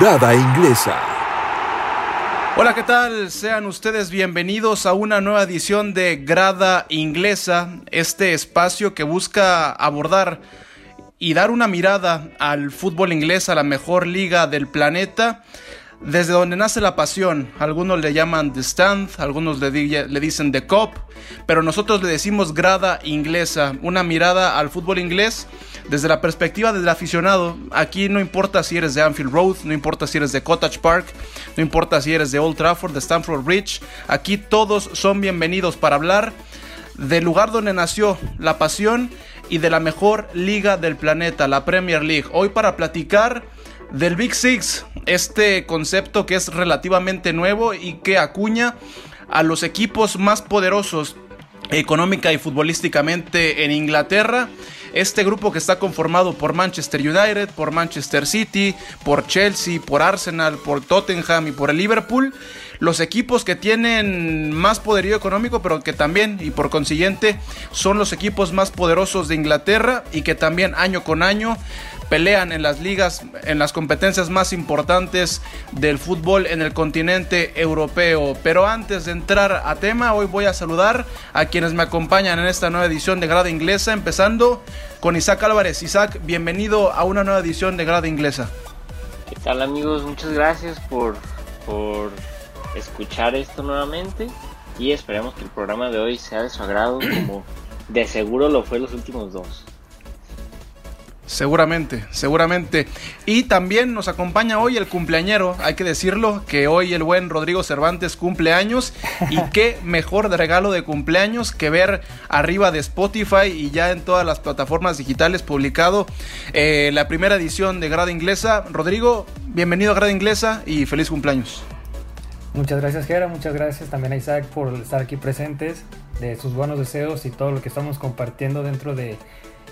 Grada Inglesa. Hola, ¿qué tal? Sean ustedes bienvenidos a una nueva edición de Grada Inglesa, este espacio que busca abordar y dar una mirada al fútbol inglés, a la mejor liga del planeta desde donde nace la pasión. Algunos le llaman The Stand, algunos le, le, dicen The Cop, pero nosotros le decimos grada inglesa, una mirada al fútbol inglés desde la perspectiva del aficionado. Aquí no importa si eres de Anfield Road, no importa si eres de Cottage Park, no importa si eres de Old Trafford, de Stamford Bridge, aquí todos son bienvenidos para hablar del lugar donde nació la pasión y de la mejor liga del planeta, la Premier League. Hoy para platicar del Big Six, este concepto que es relativamente nuevo y que acuña a los equipos más poderosos económica y futbolísticamente en Inglaterra. Este grupo que está conformado por Manchester United, por Manchester City, por Chelsea, por Arsenal, por Tottenham y por el Liverpool. Los equipos que tienen más poderío económico, pero que también y por consiguiente son los equipos más poderosos de Inglaterra y que también año con año pelean en las ligas, en las competencias más importantes del fútbol en el continente europeo. Pero antes de entrar a tema, hoy voy a saludar a quienes me acompañan en esta nueva edición de Grada Inglesa, empezando con Isaac Álvarez. Isaac, bienvenido a una nueva edición de Grada Inglesa. ¿Qué tal amigos? Muchas gracias por, por escuchar esto nuevamente y esperemos que el programa de hoy sea de su agrado como de seguro lo fue los últimos dos. Seguramente, seguramente. Y también nos acompaña hoy el cumpleañero, hay que decirlo, que hoy el buen Rodrigo Cervantes cumple años. Y qué mejor de regalo de cumpleaños que ver arriba de Spotify y ya en todas las plataformas digitales publicado eh, la primera edición de Grada Inglesa. Rodrigo, bienvenido a Grada Inglesa y feliz cumpleaños. Muchas gracias, Gera. Muchas gracias también a Isaac por estar aquí presentes, de sus buenos deseos y todo lo que estamos compartiendo dentro de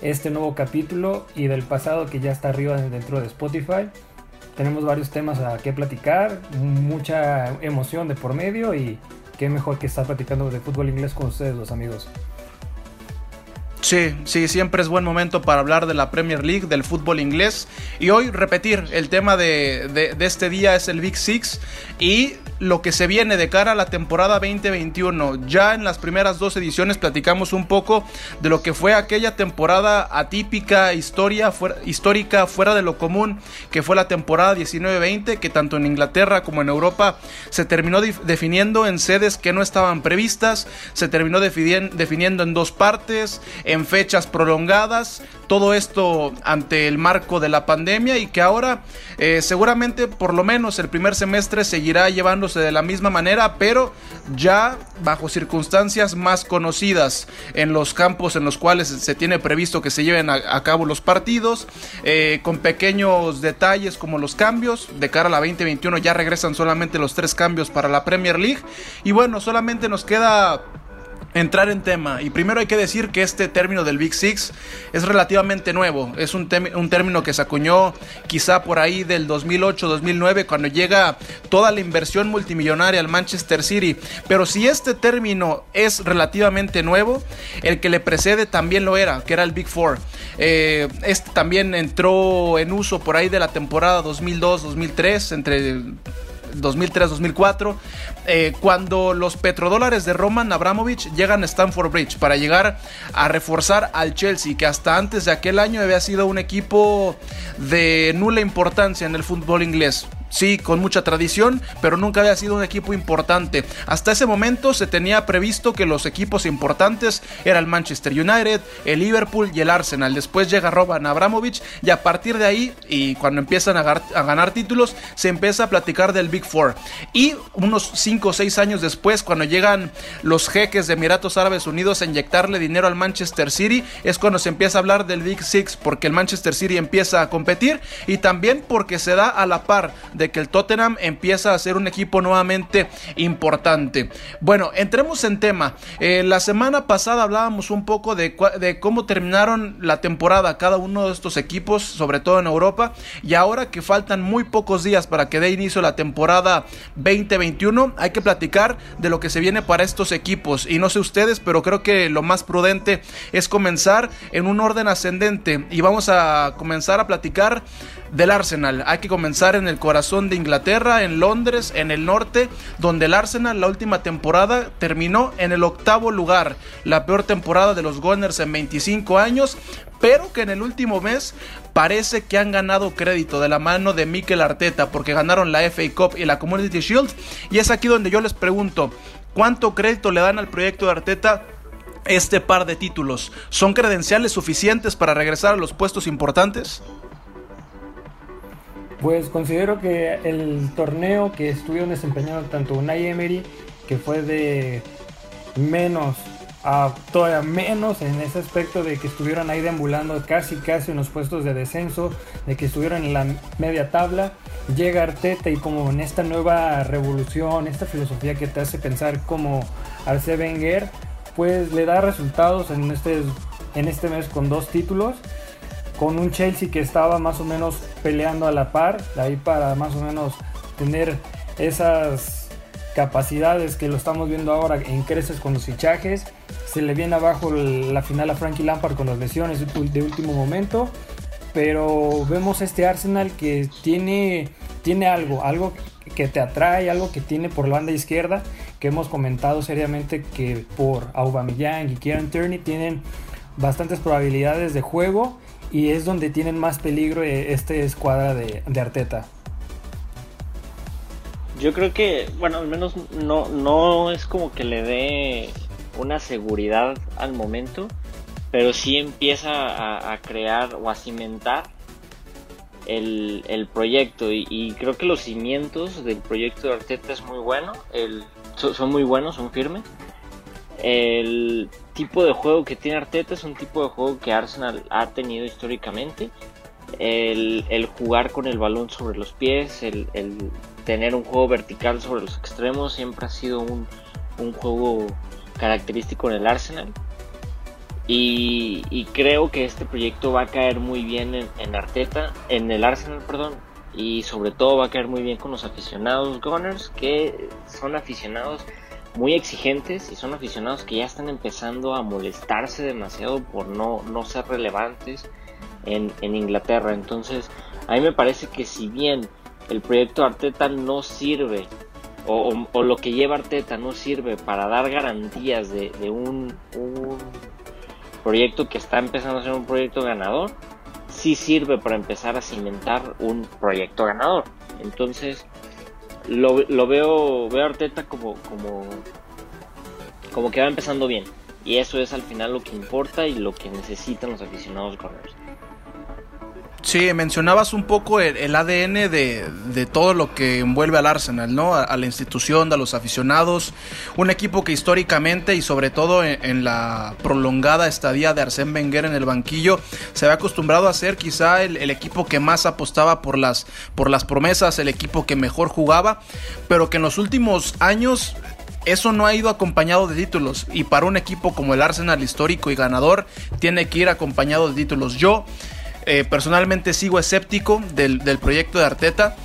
este nuevo capítulo y del pasado que ya está arriba dentro de Spotify. Tenemos varios temas a que platicar, mucha emoción de por medio y qué mejor que estar platicando de fútbol inglés con ustedes, los amigos. Sí, sí, siempre es buen momento para hablar de la Premier League, del fútbol inglés. Y hoy repetir, el tema de, de, este día es el Big Six y lo que se viene de cara a la temporada 2021. Ya en las primeras dos ediciones platicamos un poco de lo que fue aquella temporada atípica, historia, histórica, fuera de lo común, que fue la temporada 19-20, que tanto en Inglaterra como en Europa se terminó definiendo en sedes que no estaban previstas, se terminó definiendo en dos partes en fechas prolongadas, todo esto ante el marco de la pandemia y que ahora eh, seguramente por lo menos el primer semestre seguirá llevándose de la misma manera, pero ya bajo circunstancias más conocidas en los campos en los cuales se tiene previsto que se lleven a, cabo los partidos, eh, con pequeños detalles como los cambios, de cara a la 2021 ya regresan solamente los tres cambios para la Premier League. Y bueno, solamente nos queda entrar en tema. Y primero hay que decir que este término del Big Six es relativamente nuevo. Es un, un término que se acuñó quizá por ahí del 2008-2009 cuando llega toda la inversión multimillonaria al Manchester City. Pero si este término es relativamente nuevo, el que le precede también lo era, que era el Big Four. Eh, este también entró en uso por ahí de la temporada 2002-2003 entre 2003-2004, eh, cuando los petrodólares de Roman Abramovich llegan a Stamford Bridge para llegar a reforzar al Chelsea, que hasta antes de aquel año había sido un equipo de nula importancia en el fútbol inglés sí, con mucha tradición, pero nunca había sido un equipo importante. Hasta ese momento se tenía previsto que los equipos importantes eran el Manchester United, el Liverpool y el Arsenal. Después llega Roban Abramovich y a partir de ahí, y cuando empiezan a, ganar títulos, se empieza a platicar del Big Four. Y unos 5 o 6 años después, cuando llegan los jeques de Emiratos Árabes Unidos a inyectarle dinero al Manchester City, es cuando se empieza a hablar del Big Six, porque el Manchester City empieza a competir y también porque se da a la par de que el Tottenham empieza a ser un equipo nuevamente importante. Bueno, entremos en tema. Eh, la semana pasada hablábamos un poco de, de cómo terminaron la temporada cada uno de estos equipos, sobre todo en Europa, y ahora que faltan muy pocos días para que dé inicio la temporada 2021, hay que platicar de lo que se viene para estos equipos. Y no sé ustedes, pero creo que lo más prudente es comenzar en un orden ascendente y vamos a comenzar a platicar del Arsenal. Hay que comenzar en el corazón corazón de Inglaterra, en Londres, en el norte, donde el Arsenal la última temporada terminó en el octavo lugar, la peor temporada de los Gunners en 25 años, pero que en el último mes parece que han ganado crédito de la mano de Mikel Arteta porque ganaron la FA Cup y la Community Shield y es aquí donde yo les pregunto, ¿cuánto crédito le dan al proyecto de Arteta? Este par de títulos, ¿son credenciales suficientes para regresar a los puestos importantes? Pues considero que el torneo que estuvieron desempeñando tanto Unai Emery, que fue de menos a todavía menos en ese aspecto de que estuvieron ahí deambulando casi casi en los puestos de descenso, de que estuvieron en la media tabla, llega Arteta y como en esta nueva revolución, esta filosofía que te hace pensar como Arsene Wenger, pues le da resultados en este, en este mes con dos títulos con un Chelsea que estaba más o menos peleando a la par, ahí para más o menos tener esas capacidades que lo estamos viendo ahora en creces con los fichajes. Se le viene abajo la final a Frankie Lampard con las lesiones de último momento. Pero vemos este Arsenal que tiene, tiene algo, algo que te atrae, algo que tiene por la banda izquierda, que hemos comentado seriamente que por Aubameyang y Kieran Tierney tienen bastantes probabilidades de juego y es donde tienen más peligro eh, este escuadra de, Arteta. Yo creo que, bueno, al menos no, no es como que le dé una seguridad al momento, pero sí empieza a, crear o a cimentar el, proyecto y, creo que los cimientos del proyecto de Arteta es muy bueno, el, son muy buenos, son firmes. El tipo de juego que tiene Arteta es un tipo de juego que Arsenal ha tenido históricamente. El, jugar con el balón sobre los pies, el, tener un juego vertical sobre los extremos siempre ha sido un, juego característico en el Arsenal. Y, creo que este proyecto va a caer muy bien en, en, Arteta, en el Arsenal, perdón, y sobre todo va a caer muy bien con los aficionados Gunners, que son aficionados muy exigentes y son aficionados que ya están empezando a molestarse demasiado por no, no ser relevantes en, Inglaterra. Entonces, a mí me parece que si bien el proyecto Arteta no sirve o, lo que lleva Arteta no sirve para dar garantías de, un, un, proyecto que está empezando a ser un proyecto ganador, sí sirve para empezar a cimentar un proyecto ganador. Entonces, lo, lo veo, veo a Arteta como, como, como que va empezando bien. Y eso es al final lo que importa y lo que necesitan los aficionados corners. Sí, mencionabas un poco el, ADN de, todo lo que envuelve al Arsenal, ¿no? A, la institución, a los aficionados. Un equipo que históricamente y sobre todo en, la prolongada estadía de Arsène Wenger en el banquillo se había acostumbrado a ser quizá el, equipo que más apostaba por las, por las promesas, el equipo que mejor jugaba, pero que en los últimos años eso no ha ido acompañado de títulos y para un equipo como el Arsenal histórico y ganador tiene que ir acompañado de títulos. Yo eh, personalmente sigo escéptico del, proyecto de Arteta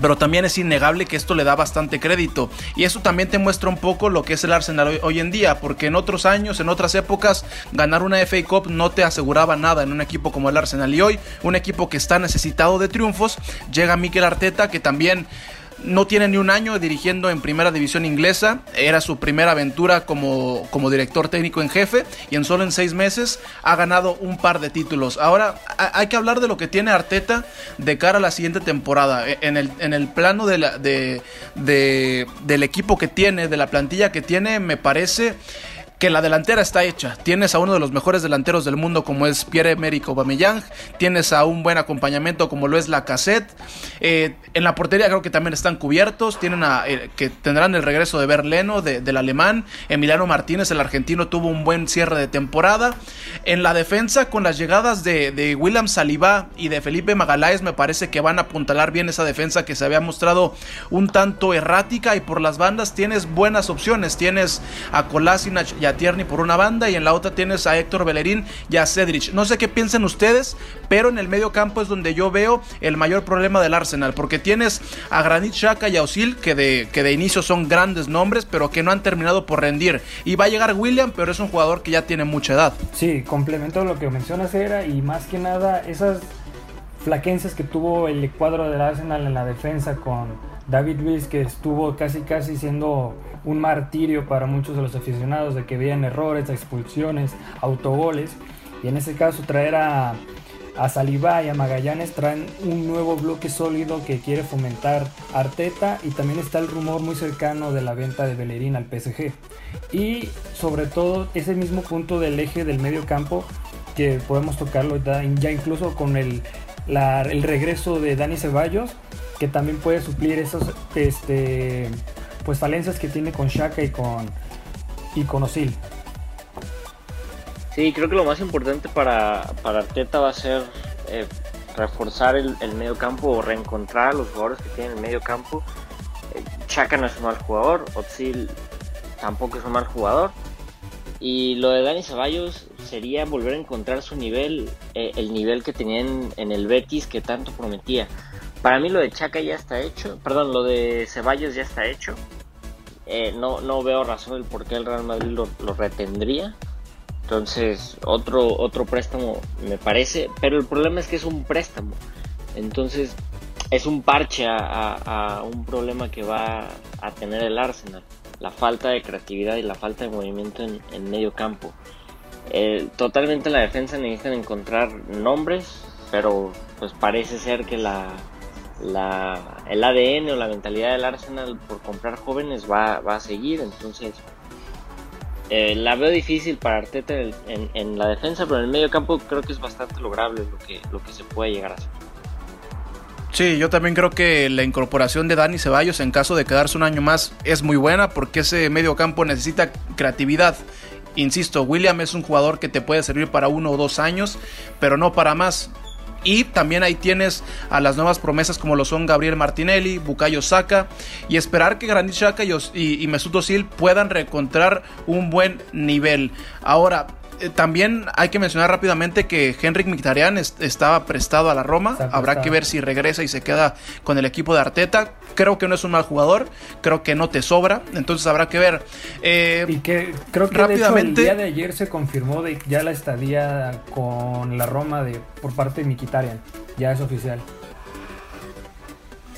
pero también es innegable que esto le da bastante crédito. Y eso también te muestra un poco lo que es el Arsenal hoy, en día, porque en otros años, en otras épocas, ganar una FA Cup no te aseguraba nada en un equipo como el Arsenal. Y hoy, un equipo que está necesitado de triunfos, llega Mikel Arteta, que también no tiene ni un año dirigiendo en primera división inglesa. Era su primera aventura como, como director técnico en jefe. Y en solo en seis meses ha ganado un par de títulos. Ahora hay que hablar de lo que tiene Arteta de cara a la siguiente temporada. E, en el, en el plano de la, de, del equipo que tiene, de la plantilla que tiene, me parece que la delantera está hecha. Tienes a uno de los mejores delanteros del mundo como es Pierre-Emerick Aubameyang, tienes a un buen acompañamiento como lo es la Cassette. Eh, en la portería creo que también están cubiertos, tienen eh, que tendrán el regreso de Berleno del alemán, Emiliano Martínez el argentino tuvo un buen cierre de temporada. En la defensa con las llegadas de, de William Saliba y de Felipe Magaláes me parece que van a apuntalar bien esa defensa que se había mostrado un tanto errática y por las bandas tienes buenas opciones, tienes a Kolasinac y a Tierney por una banda y en la otra tienes a Héctor Bellerín y a Cedric. No sé qué piensen ustedes, pero en el medio campo es donde yo veo el mayor problema del Arsenal, porque tienes a Granit Xhaka y a Osil, que de, que de inicio son grandes nombres, pero que no han terminado por rendir. Y va a llegar William, pero es un jugador que ya tiene mucha edad. Sí, complemento lo que mencionas, era, y más que nada, esas flaquencias que tuvo el cuadro del Arsenal en la defensa con David Luiz, que estuvo casi casi siendo un martirio para muchos de los aficionados, de que veían errores, expulsiones, autogoles. Y en ese caso traer a, a Saliba y a Magallanes traen un nuevo bloque sólido que quiere fomentar Arteta y también está el rumor muy cercano de la venta de Bellerín al PSG. Y sobre todo ese mismo punto del eje del medio campo que podemos tocarlo ya incluso con el, el regreso de Dani Ceballos que también puede suplir esas este, pues falencias que tiene con Shaka y con, y con Osil. Sí, creo que lo más importante para, para Arteta va a ser eh, reforzar el, medio campo o reencontrar a los jugadores que tienen el medio campo. Chaka no es un mal jugador, Otsil tampoco es un mal jugador. Y lo de Dani Ceballos sería volver a encontrar su nivel, eh, el nivel que tenía en, el Betis que tanto prometía. Para mí lo de Chaka ya está hecho, perdón, lo de Ceballos ya está hecho. Eh, no, no veo razón el por qué el Real Madrid lo, retendría. Entonces, otro, otro préstamo me parece, pero el problema es que es un préstamo. Entonces, es un parche a, un problema que va a tener el Arsenal. La falta de creatividad y la falta de movimiento en, medio campo. Eh, totalmente en la defensa necesitan encontrar nombres, pero pues parece ser que la, la, el ADN o la mentalidad del Arsenal por comprar jóvenes va, va a seguir. Entonces, eh, la veo difícil para Arteta en, la defensa, pero en el medio campo creo que es bastante lograble lo que, lo que se puede llegar a hacer. Sí, yo también creo que la incorporación de Dani Ceballos en caso de quedarse un año más es muy buena porque ese medio campo necesita creatividad. Insisto, William es un jugador que te puede servir para uno o dos años, pero no para más. Y también ahí tienes a las nuevas promesas como lo son Gabriel Martinelli, Bukayo Saka y esperar que Granit Xhaka y, y Mesut Özil puedan reencontrar un buen nivel. Ahora, eh, también hay que mencionar rápidamente que Henrik Mkhitaryan estaba prestado a la Roma. Habrá que ver si regresa y se queda con el equipo de Arteta. Creo que no es un mal jugador. Creo que no te sobra. Entonces habrá que ver. Eh, y que creo que rápidamente, el día de ayer se confirmó de ya la estadía con la Roma de, por parte de Mkhitaryan. Ya es oficial.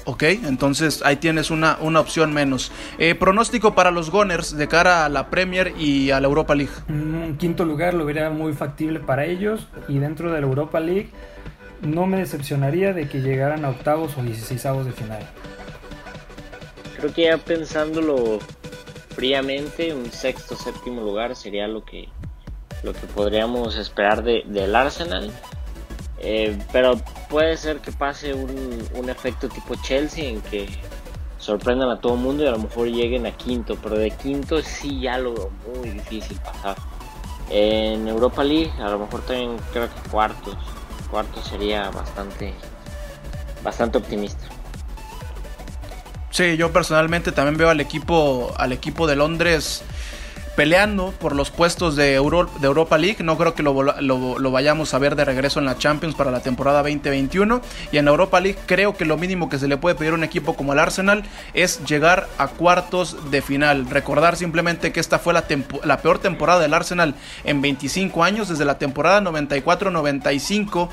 Ok, entonces ahí tienes una, una opción menos. Eh, pronóstico para los Gunners de cara a la Premier y a la Europa League. Un mm, quinto lugar lo vería muy factible para ellos y dentro de la Europa League no me decepcionaría de que llegaran a octavos o dieciséisavos de final. Creo que ya pensándolo fríamente, un sexto séptimo lugar sería lo que lo que podríamos esperar de, del Arsenal. Eh, pero puede ser que pase un, efecto tipo Chelsea en que sorprendan a todo el mundo y a lo mejor lleguen a quinto, pero de quinto sí ya lo veo muy difícil pasar. En Europa League a lo mejor también creo que cuartos, cuartos sería bastante, bastante optimista. Sí, yo personalmente también veo al equipo, al equipo de Londres peleando por los puestos de, de Europa League. No creo que lo, lo, vayamos a ver de regreso en la Champions para la temporada 2021. Y en Europa League creo que lo mínimo que se le puede pedir a un equipo como el Arsenal es llegar a cuartos de final. Recordar simplemente que esta fue la, la peor temporada del Arsenal en 25 años, desde la temporada 94-95.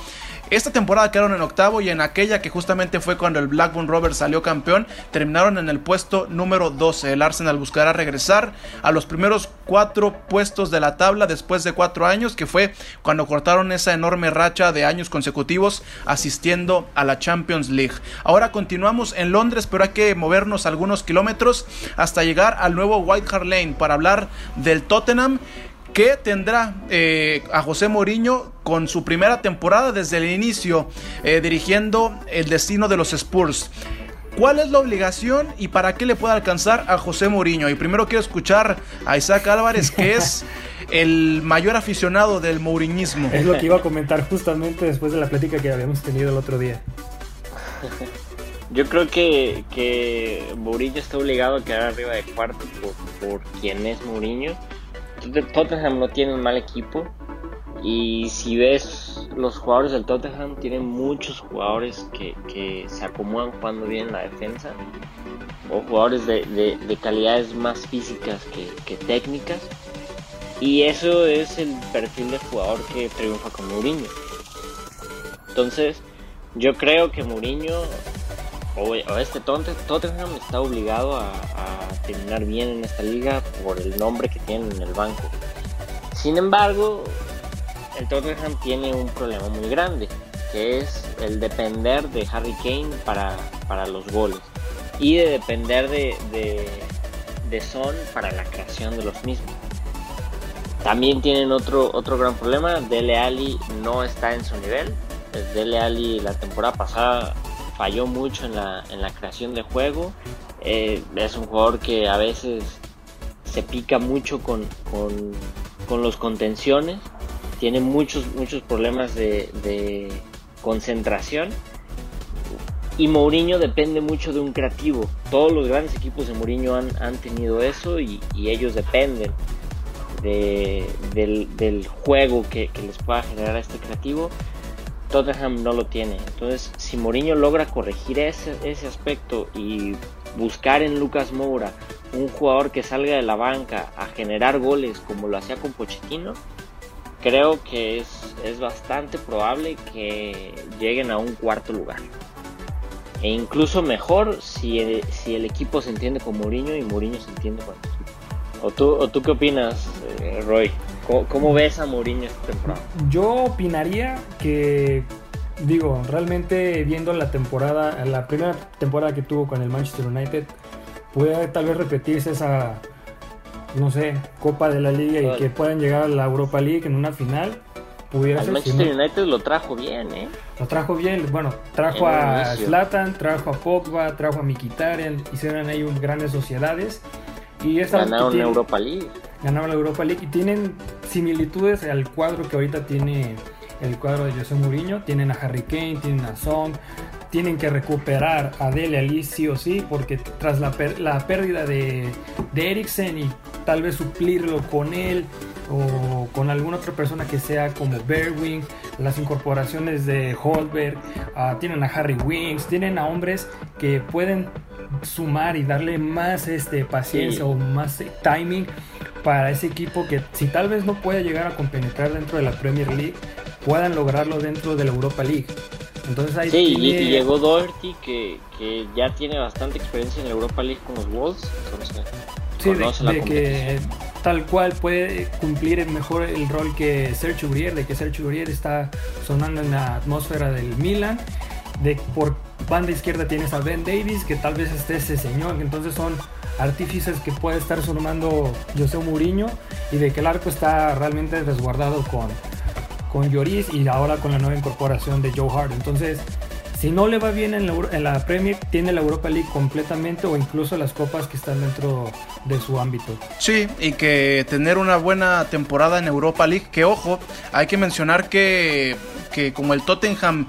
Esta temporada quedaron en octavo y en aquella que justamente fue cuando el Blackburn Rovers salió campeón, terminaron en el puesto número 12. El Arsenal buscará regresar a los primeros cuatro puestos de la tabla después de cuatro años, que fue cuando cortaron esa enorme racha de años consecutivos asistiendo a la Champions League. Ahora continuamos en Londres, pero hay que movernos algunos kilómetros hasta llegar al nuevo White Hart Lane para hablar del Tottenham que tendrá eh, a José Mourinho con su primera temporada desde el inicio eh, dirigiendo el destino de los Spurs. ¿Cuál es la obligación y para qué le puede alcanzar a José Mourinho? Y primero quiero escuchar a Isaac Álvarez, que es el mayor aficionado del mouriñismo. Es lo que iba a comentar justamente después de la plática que habíamos tenido el otro día. Yo creo que, que Mourinho está obligado a quedar arriba de cuarto por, por quien es Mourinho Tottenham no tiene un mal equipo. Y si ves los jugadores del Tottenham, tienen muchos jugadores que, se acomodan jugando bien en la defensa. O jugadores de, calidades más físicas que, técnicas. Y eso es el perfil de jugador que triunfa con Mourinho. Entonces, Yo creo que Mourinho o, este Tottenham está obligado a, terminar bien en esta liga por el nombre que tienen en el banco. Sin embargo, el Tottenham tiene un problema muy grande, que es el depender de Harry Kane para, para los goles y de depender de, de, de Son para la creación de los mismos. También tienen otro, otro gran problema, Dele Alli no está en su nivel. Dele Alli la temporada pasada falló mucho en la, en la creación de juego. Eh, es un jugador que a veces se pica mucho con, con, los contenciones. Tiene muchos, muchos problemas de, de concentración. Y Mourinho depende mucho de un creativo. Todos los grandes equipos de Mourinho han, han tenido eso y, y ellos dependen del, juego que, les pueda generar este creativo, Tottenham no lo tiene. Entonces, si Mourinho logra corregir ese, ese aspecto y buscar en Lucas Moura un jugador que salga de la banca a generar goles como lo hacía con Pochettino, creo que es, es bastante probable que lleguen a un cuarto lugar. E incluso mejor si si el equipo se entiende con Mourinho y Mourinho se entiende con el equipo. ¿O tú, tú qué opinas, eh, Roy? ¿Cómo, ves a Mourinho esta temporada? Yo opinaría que, digo, realmente viendo la temporada, la primera temporada que tuvo con el Manchester United, puede tal vez repetirse esa, no sé, Copa de la Liga y que puedan llegar a la Europa League en una final. Pudiera ser, Manchester United lo trajo bien, ¿eh? Lo trajo bien, bueno, trajo a Zlatan, trajo a Pogba, trajo a Mkhitaryan, hicieron ahí grandes sociedades y ganaron la Europa League. Ganaron la Europa League y tienen similitudes al cuadro que ahorita tiene el cuadro de José Mourinho. Tienen a Harry Kane, tienen a Song, tienen que recuperar a Dele Ali sí o sí, porque tras la, pérdida de, de Eriksen y tal vez suplirlo con él o con alguna otra persona que sea como Berwing, las incorporaciones de Holberg, ah, tienen a Harry Wings, tienen a hombres que pueden sumar y darle más este, paciencia o más timing para ese equipo que si tal vez no puede llegar a compenetrar dentro de la Premier League, puedan lograrlo dentro de la Europa League. Entonces ahí sí, y llegó Doherty que, que, ya tiene bastante experiencia en la Europa League con los Wolves, entonces sí, de, que tal cual puede cumplir mejor el rol que Sergio Urier, de que Sergio Urier está sonando en la atmósfera del Milan, de por banda izquierda tienes a Ben Davis, que tal vez esté ese señor, entonces son artífices que puede estar sumando José Mourinho y de que el arco está realmente resguardado con, con Lloris y ahora con la nueva incorporación de Joe Hart. Entonces, si no le va bien en la, en la, Premier, tiene la Europa League completamente o incluso las copas que están dentro de su ámbito. Sí, y que tener una buena temporada en Europa League, que ojo, hay que mencionar que, que como el Tottenham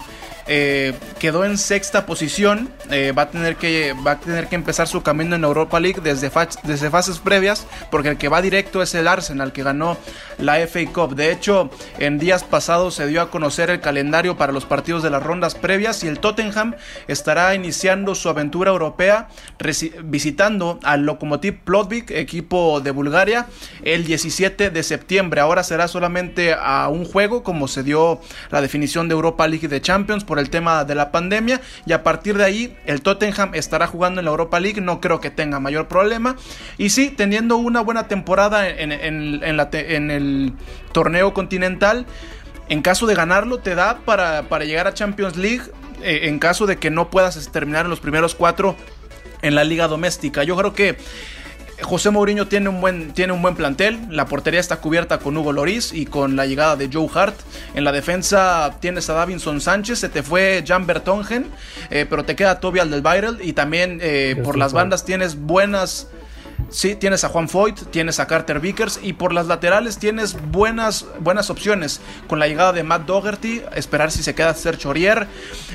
eh, quedó en sexta posición. Eh, va, a tener que, va a tener que empezar su camino en Europa League desde, desde fases previas, porque el que va directo es el Arsenal, que ganó la FA Cup. De hecho, en días pasados se dio a conocer el calendario para los partidos de las rondas previas y el Tottenham estará iniciando su aventura europea visitando al Lokomotiv Plovdiv, equipo de Bulgaria, el 17 de septiembre. Ahora será solamente a un juego, como se dio la definición de Europa League y de Champions el tema de la pandemia y a partir de ahí el Tottenham estará jugando en la Europa League, no creo que tenga mayor problema y sí, teniendo una buena temporada en, el torneo continental, en caso de ganarlo te da para, llegar a Champions League, eh, en caso de que no puedas terminar en los primeros cuatro en la liga doméstica. Yo creo que José Mourinho tiene un, buen, tiene un buen plantel. La portería está cubierta con Hugo Loris y con la llegada de Joe Hart. En la defensa tienes a Davinson Sánchez. Se te fue Jan Bertongen. Eh, pero te queda Toby Alderweireld. Y también eh, por las bandas tienes buenas. Sí, tienes a Juan Foyt, tienes a Carter Vickers y por las laterales tienes buenas, buenas opciones. Con la llegada de Matt Dougherty, esperar si se queda Sergio Aurier.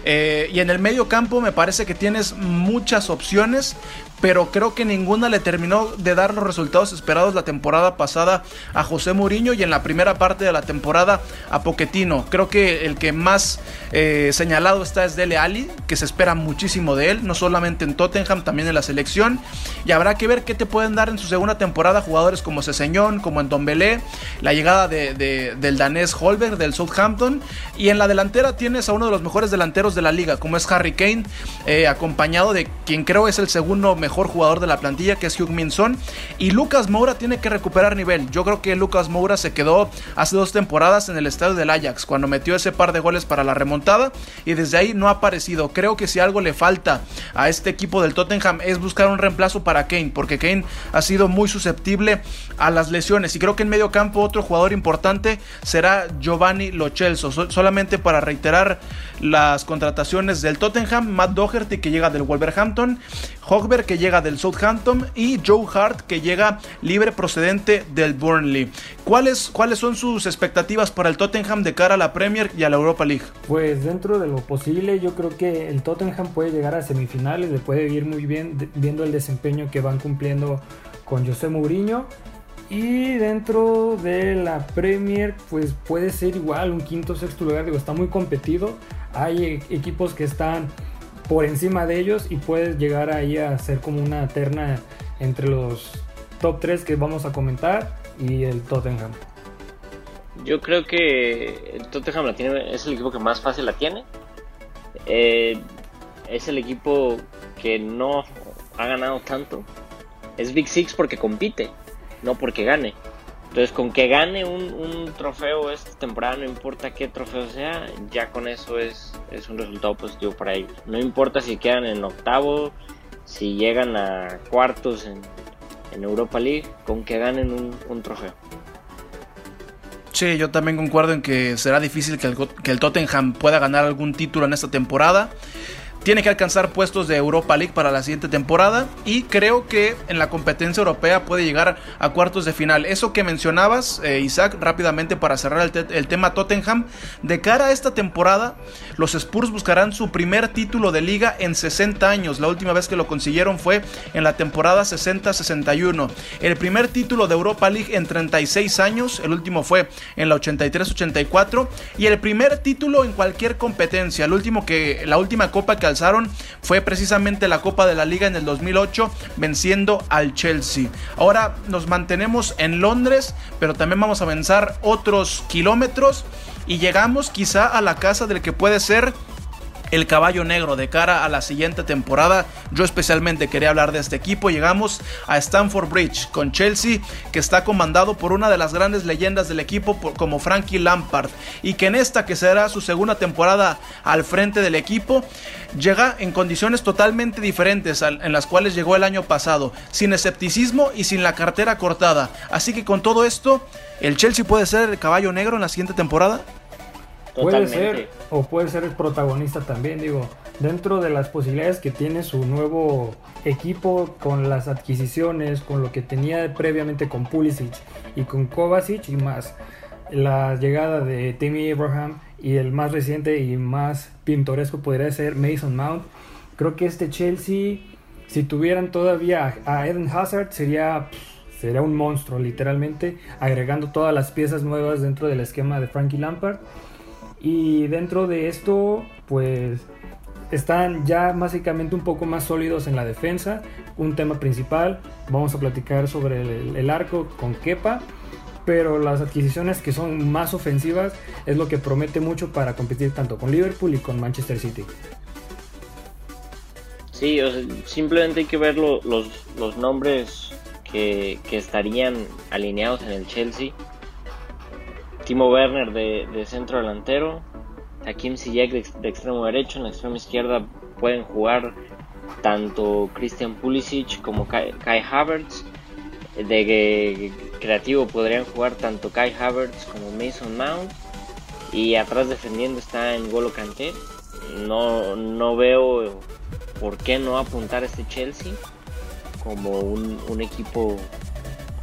Eh, y en el medio campo me parece que tienes muchas opciones, pero creo que ninguna le terminó de dar los resultados esperados la temporada pasada a José Mourinho y en la primera parte de la temporada a Poquetino. Creo que el que más eh, señalado está es Dele Ali, que se espera muchísimo de él, no solamente en Tottenham, también en la selección. Y habrá que ver qué te puede andar en su segunda temporada jugadores como Ceseñón, como Endombelé, la llegada de, del danés Holberg del Southampton y en la delantera tienes a uno de los mejores delanteros de la liga como es Harry Kane, eh, acompañado de quien creo es el segundo mejor jugador de la plantilla que es Hugh Minson y Lucas Moura tiene que recuperar nivel. Yo creo que Lucas Moura se quedó hace dos temporadas en el estadio del Ajax cuando metió ese par de goles para la remontada y desde ahí no ha aparecido. Creo que si algo le falta a este equipo del Tottenham es buscar un reemplazo para Kane, porque Kane ha sido muy susceptible a las lesiones. Y creo que en medio campo otro jugador importante será Giovanni Lochelso. solamente para reiterar las contrataciones del Tottenham, Matt Doherty que llega del Wolverhampton, Hogberg que llega del Southampton y Joe Hart que llega libre procedente del Burnley. ¿Cuáles, ¿Cuáles son sus expectativas para el Tottenham de cara a la Premier y a la Europa League? Pues dentro de lo posible yo creo que el Tottenham puede llegar a semifinales, le puede ir muy bien viendo el desempeño que van cumpliendo con José Mourinho. Y dentro de la Premier, pues puede ser igual, un quinto sexto lugar, digo, está muy competido. Hay e-, equipos que están por encima de ellos y puedes llegar ahí a ser como una terna entre los top 3 que vamos a comentar y el Tottenham. Yo creo que el Tottenham la tiene, es el equipo que más fácil la tiene. Eh, es el equipo que no ha ganado tanto. Es Big Six porque compite, no porque gane. Entonces, con que gane un, trofeo esta temporada, no importa qué trofeo sea, ya con eso es, es un resultado positivo para ellos. No importa si quedan en octavo, si llegan a cuartos en, en Europa League, con que ganen un, un, trofeo. Sí, yo también concuerdo en que será difícil que el, que el Tottenham pueda ganar algún título en esta temporada tiene que alcanzar puestos de Europa League para la siguiente temporada y creo que en la competencia europea puede llegar a cuartos de final. Eso que mencionabas, eh, Isaac, rápidamente para cerrar el, tema Tottenham, de cara a esta temporada, los Spurs buscarán su primer título de liga en 60 años. La última vez que lo consiguieron fue en la temporada 60-61. El primer título de Europa League en 36 años, el último fue en la 83-84 y el primer título en cualquier competencia, el último que la última copa que alzaron fue precisamente la Copa de la Liga en el 2008 venciendo al Chelsea. Ahora nos mantenemos en Londres, pero también vamos a avanzar otros kilómetros y llegamos quizá a la casa del que puede ser el caballo negro de cara a la siguiente temporada. Yo especialmente quería hablar de este equipo. Llegamos a Stamford Bridge con Chelsea, que está comandado por una de las grandes leyendas del equipo como Frankie Lampard, y que en esta que será su segunda temporada al frente del equipo, llega en condiciones totalmente diferentes en las cuales llegó el año pasado, sin escepticismo y sin la cartera cortada. Así que con todo esto, ¿el Chelsea puede ser el caballo negro en la siguiente temporada? Puede ser, o puede ser el protagonista también, digo, dentro de las posibilidades que tiene su nuevo equipo con las adquisiciones, con lo que tenía previamente con Pulisic y con Kovacic y más la llegada de Timmy Abraham y el más reciente y más pintoresco podría ser Mason Mount. Creo que este Chelsea, si tuvieran todavía a Eden Hazard, sería, sería un monstruo, literalmente, agregando todas las piezas nuevas dentro del esquema de Frankie Lampard. Y dentro de esto, pues están ya básicamente un poco más sólidos en la defensa. Un tema principal, vamos a platicar sobre el, arco con Kepa. Pero las adquisiciones que son más ofensivas es lo que promete mucho para competir tanto con Liverpool y con Manchester City. Sí, simplemente hay que ver los, los, nombres que, que estarían alineados en el Chelsea Timo Werner de, centro delantero, Hakim Ziyech de, extremo derecho, en la extrema izquierda pueden jugar tanto Christian Pulisic como Kai, Havertz. De creativo podrían jugar tanto Kai Havertz como Mason Mount. Y atrás defendiendo está en Golo Kanté. No, no veo por qué no apuntar a este Chelsea como un equipo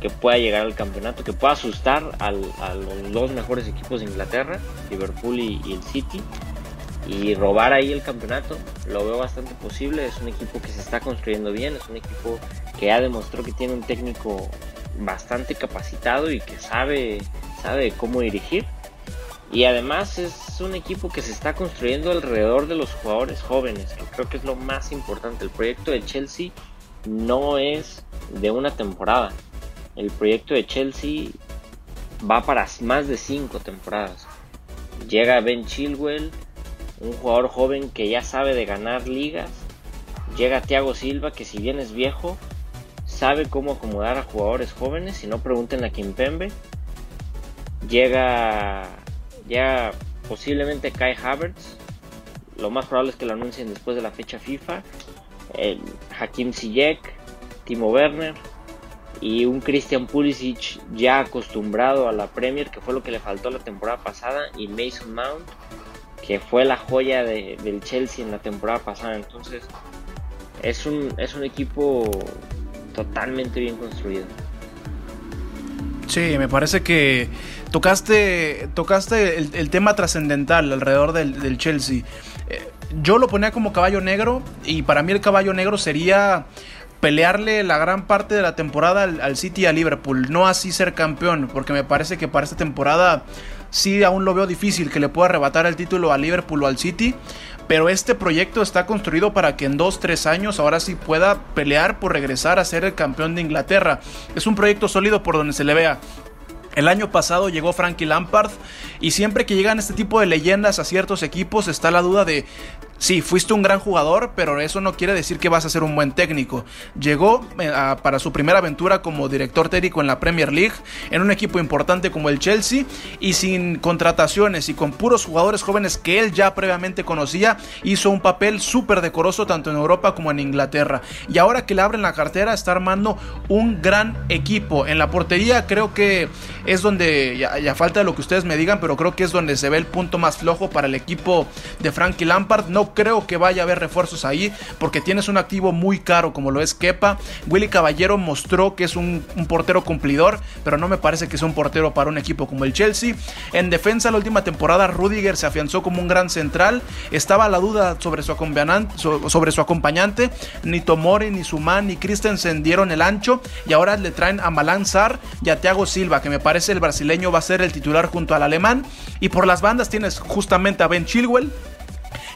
que pueda llegar al campeonato, que pueda asustar a los dos mejores equipos de Inglaterra, Liverpool y, el City, y robar ahí el campeonato. Lo veo bastante posible. Es un equipo que se está construyendo bien, es un equipo que ya demostró que tiene un técnico bastante capacitado y que sabe, sabe cómo dirigir. Y además es un equipo que se está construyendo alrededor de los jugadores jóvenes, que creo que es lo más importante. El proyecto de Chelsea no es de una temporada. El proyecto de Chelsea va para más de cinco temporadas. Llega Ben Chilwell, un jugador joven que ya sabe de ganar ligas. Llega Thiago Silva, que si bien es viejo, sabe cómo acomodar a jugadores jóvenes. Si no, pregunten a Kimpembe. Llega, ya posiblemente Kai Havertz. Lo más probable es que lo anuncien después de la fecha FIFA. El Hakim Ziyech, Timo Werner y un Christian Pulisic ya acostumbrado a la Premier, que fue lo que le faltó la temporada pasada, y Mason Mount, que fue la joya del Chelsea en la temporada pasada. Entonces, es un, es un equipo totalmente bien construido. Sí, me parece que tocaste, tocaste el, tema trascendental alrededor del, Chelsea. Eh, yo lo ponía como caballo negro y para mí el caballo negro sería pelearle la gran parte de la temporada al, City y a Liverpool, no así ser campeón, porque me parece que para esta temporada sí aún lo veo difícil que le pueda arrebatar el título a Liverpool o al City, pero este proyecto está construido para que en 2-3 años ahora sí pueda pelear por regresar a ser el campeón de Inglaterra. Es un proyecto sólido por donde se le vea. El año pasado llegó Frankie Lampard y siempre que llegan este tipo de leyendas a ciertos equipos está la duda de Sí, fuiste un gran jugador, pero eso no quiere decir que vas a ser un buen técnico. Llegó eh, para su primera aventura como director técnico en la Premier League, en un equipo importante como el Chelsea, y sin contrataciones y con puros jugadores jóvenes que él ya previamente conocía, hizo un papel súper decoroso tanto en Europa como en Inglaterra. Y ahora que le abren la cartera, está armando un gran equipo. En la portería creo que es donde, ya, falta lo que ustedes me digan, pero creo que es donde se ve el punto más flojo para el equipo de Frankie Lampard. No creo que vaya a haber refuerzos ahí porque tienes un activo muy caro como lo es Kepa. Willy Caballero mostró que es un, portero cumplidor, pero no me parece que sea un portero para un equipo como el Chelsea. En defensa, la última temporada, Rudiger se afianzó como un gran central. Estaba la duda sobre su acompañante, sobre su acompañante. Ni Tomori, ni Suman, ni Christensen dieron el ancho y ahora le traen a Malan Sar y a Thiago Silva, que me parece el brasileño va a ser el titular junto al alemán. Y por las bandas tienes justamente a Ben Chilwell,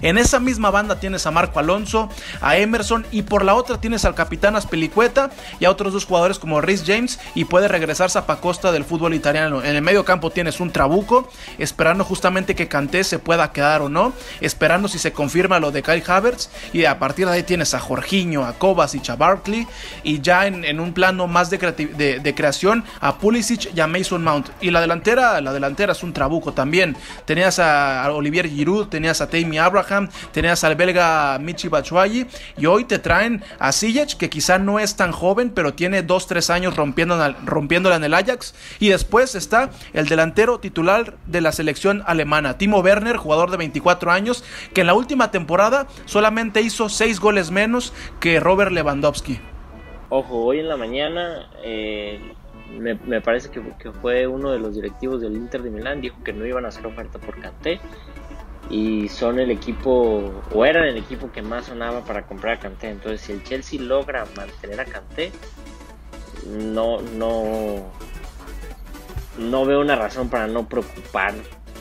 en esa misma banda tienes a Marco Alonso, a Emerson y por la otra tienes al capitán Aspilicueta y a otros dos jugadores como Rhys James y puede regresar Zapacosta del fútbol italiano. En el medio campo tienes un Trabuco, esperando justamente que Canté se pueda quedar o no, esperando si se confirma lo de Kai Havertz y a partir de ahí tienes a Jorginho, a Kovacic, a Barkley y ya en, un plano más de, creación a Pulisic y a Mason Mount. Y la delantera, la delantera es un Trabuco también. Tenías a, Olivier Giroud, tenías a Tammy Abraham, tenías al belga Michi Batshuayi y hoy te traen a Ziyech que quizá no es tan joven pero tiene 2-3 años rompiéndola en el Ajax y después está el delantero titular de la selección alemana, Timo Werner, jugador de 24 años que en la última temporada solamente hizo 6 goles menos que Robert Lewandowski. Ojo, hoy en la mañana eh, me, parece que, que, fue uno de los directivos del Inter de Milán, dijo que no iban a hacer oferta por Kanté y son el equipo o eran el equipo que más sonaba para comprar a Kanté. Entonces, si el Chelsea logra mantener a Kanté, no no no veo una razón para no preocupar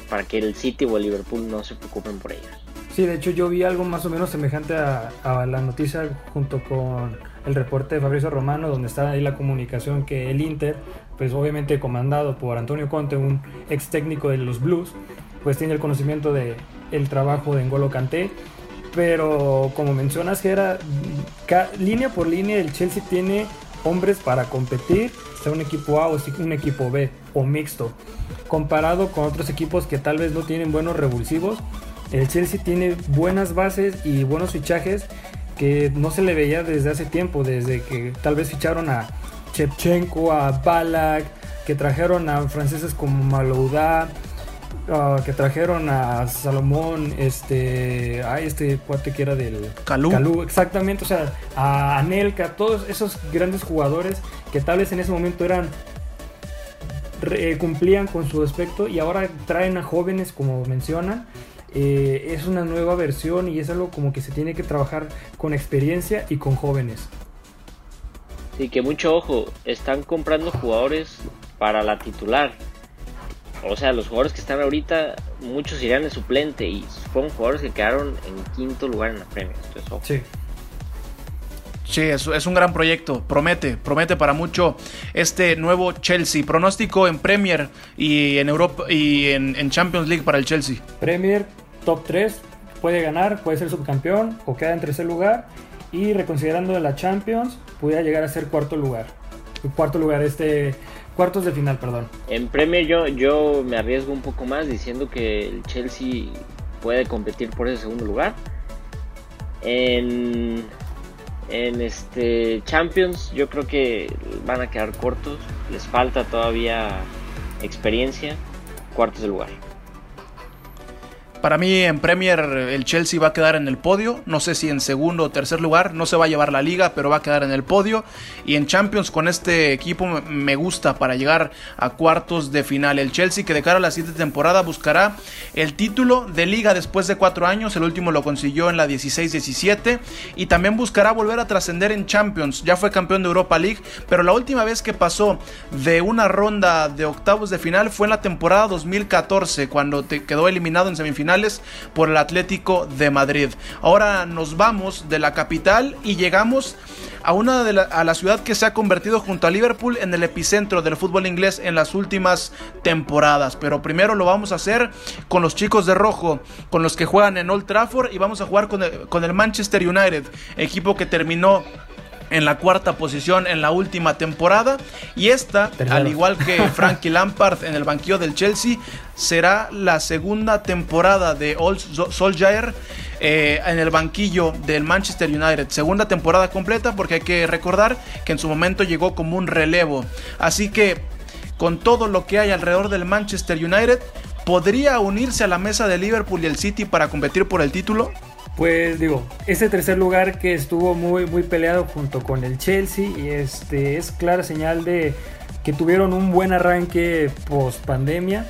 para que el City o el Liverpool no se preocupen por ellos. Sí, de hecho yo vi algo más o menos semejante a, la noticia junto con el reporte de Fabrizio Romano, donde está ahí la comunicación que el Inter, pues obviamente comandado por Antonio Conte, un ex técnico de los Blues, pues tiene el conocimiento de el trabajo de N'Golo Kanté. Pero como mencionas, era línea por línea, el Chelsea tiene hombres para competir, sea un equipo A o un equipo B o mixto. Comparado con otros equipos que tal vez no tienen buenos revulsivos, el Chelsea tiene buenas bases y buenos fichajes que no se le veía desde hace tiempo, desde que tal vez ficharon a Chepchenko, a Balak, que trajeron a franceses como Malouda, Ah, que trajeron a Salomón, este, a este cuate que era del Calú. exactamente, o sea, a Anelka, todos esos grandes jugadores que tal vez en ese momento eran eh, cumplían con su aspecto y ahora traen a jóvenes como mencionan. Eh, es una nueva versión y es algo como que se tiene que trabajar con experiencia y con jóvenes. Y que mucho ojo, están comprando jugadores para la titular, o sea, los jugadores que están ahorita, muchos irían de suplente y fueron jugadores que quedaron en quinto lugar en la Premier. Sí. Sí, es, es, un gran proyecto, promete, promete para mucho este nuevo Chelsea. Pronóstico en Premier y en Europa y en, en Champions League para el Chelsea. Premier, top 3, puede ganar, puede ser subcampeón o queda en tercer lugar. Y reconsiderando la Champions, pudiera llegar a ser cuarto lugar. Cuarto lugar, este. Cuartos de final, perdón. En Premier yo, yo me arriesgo un poco más diciendo que el Chelsea puede competir por ese segundo lugar. En, en este Champions yo creo que van a quedar cortos. Les falta todavía experiencia. Cuartos de lugar. Para mí en Premier el Chelsea va a quedar en el podio, no sé si en segundo o tercer lugar, no se va a llevar la liga, pero va a quedar en el podio. Y en Champions con este equipo me gusta para llegar a cuartos de final. El Chelsea que de cara a la siguiente temporada buscará el título de liga después de cuatro años, el último lo consiguió en la 16-17 y también buscará volver a trascender en Champions. Ya fue campeón de Europa League, pero la última vez que pasó de una ronda de octavos de final fue en la temporada 2014 cuando te quedó eliminado en por el Atlético de Madrid. Ahora nos vamos de la capital y llegamos a una de la, a la ciudad que se ha convertido junto a Liverpool en el epicentro del fútbol inglés en las últimas temporadas. Pero primero lo vamos a hacer con los chicos de rojo, con los que juegan en Old Trafford y vamos a jugar con el Manchester United, equipo que terminó en la cuarta posición en la última temporada. Y esta, al igual que Frankie Lampard en el banquillo del Chelsea, será la segunda temporada de Old Solskjaer eh, en el banquillo del Manchester United. Segunda temporada completa porque hay que recordar que en su momento llegó como un relevo. Así que con todo lo que hay alrededor del Manchester United, ¿podría unirse a la mesa de Liverpool y el City para competir por el título? Pues digo, ese tercer lugar que estuvo muy, muy peleado junto con el Chelsea y este es clara señal de que tuvieron un buen arranque post pandemia.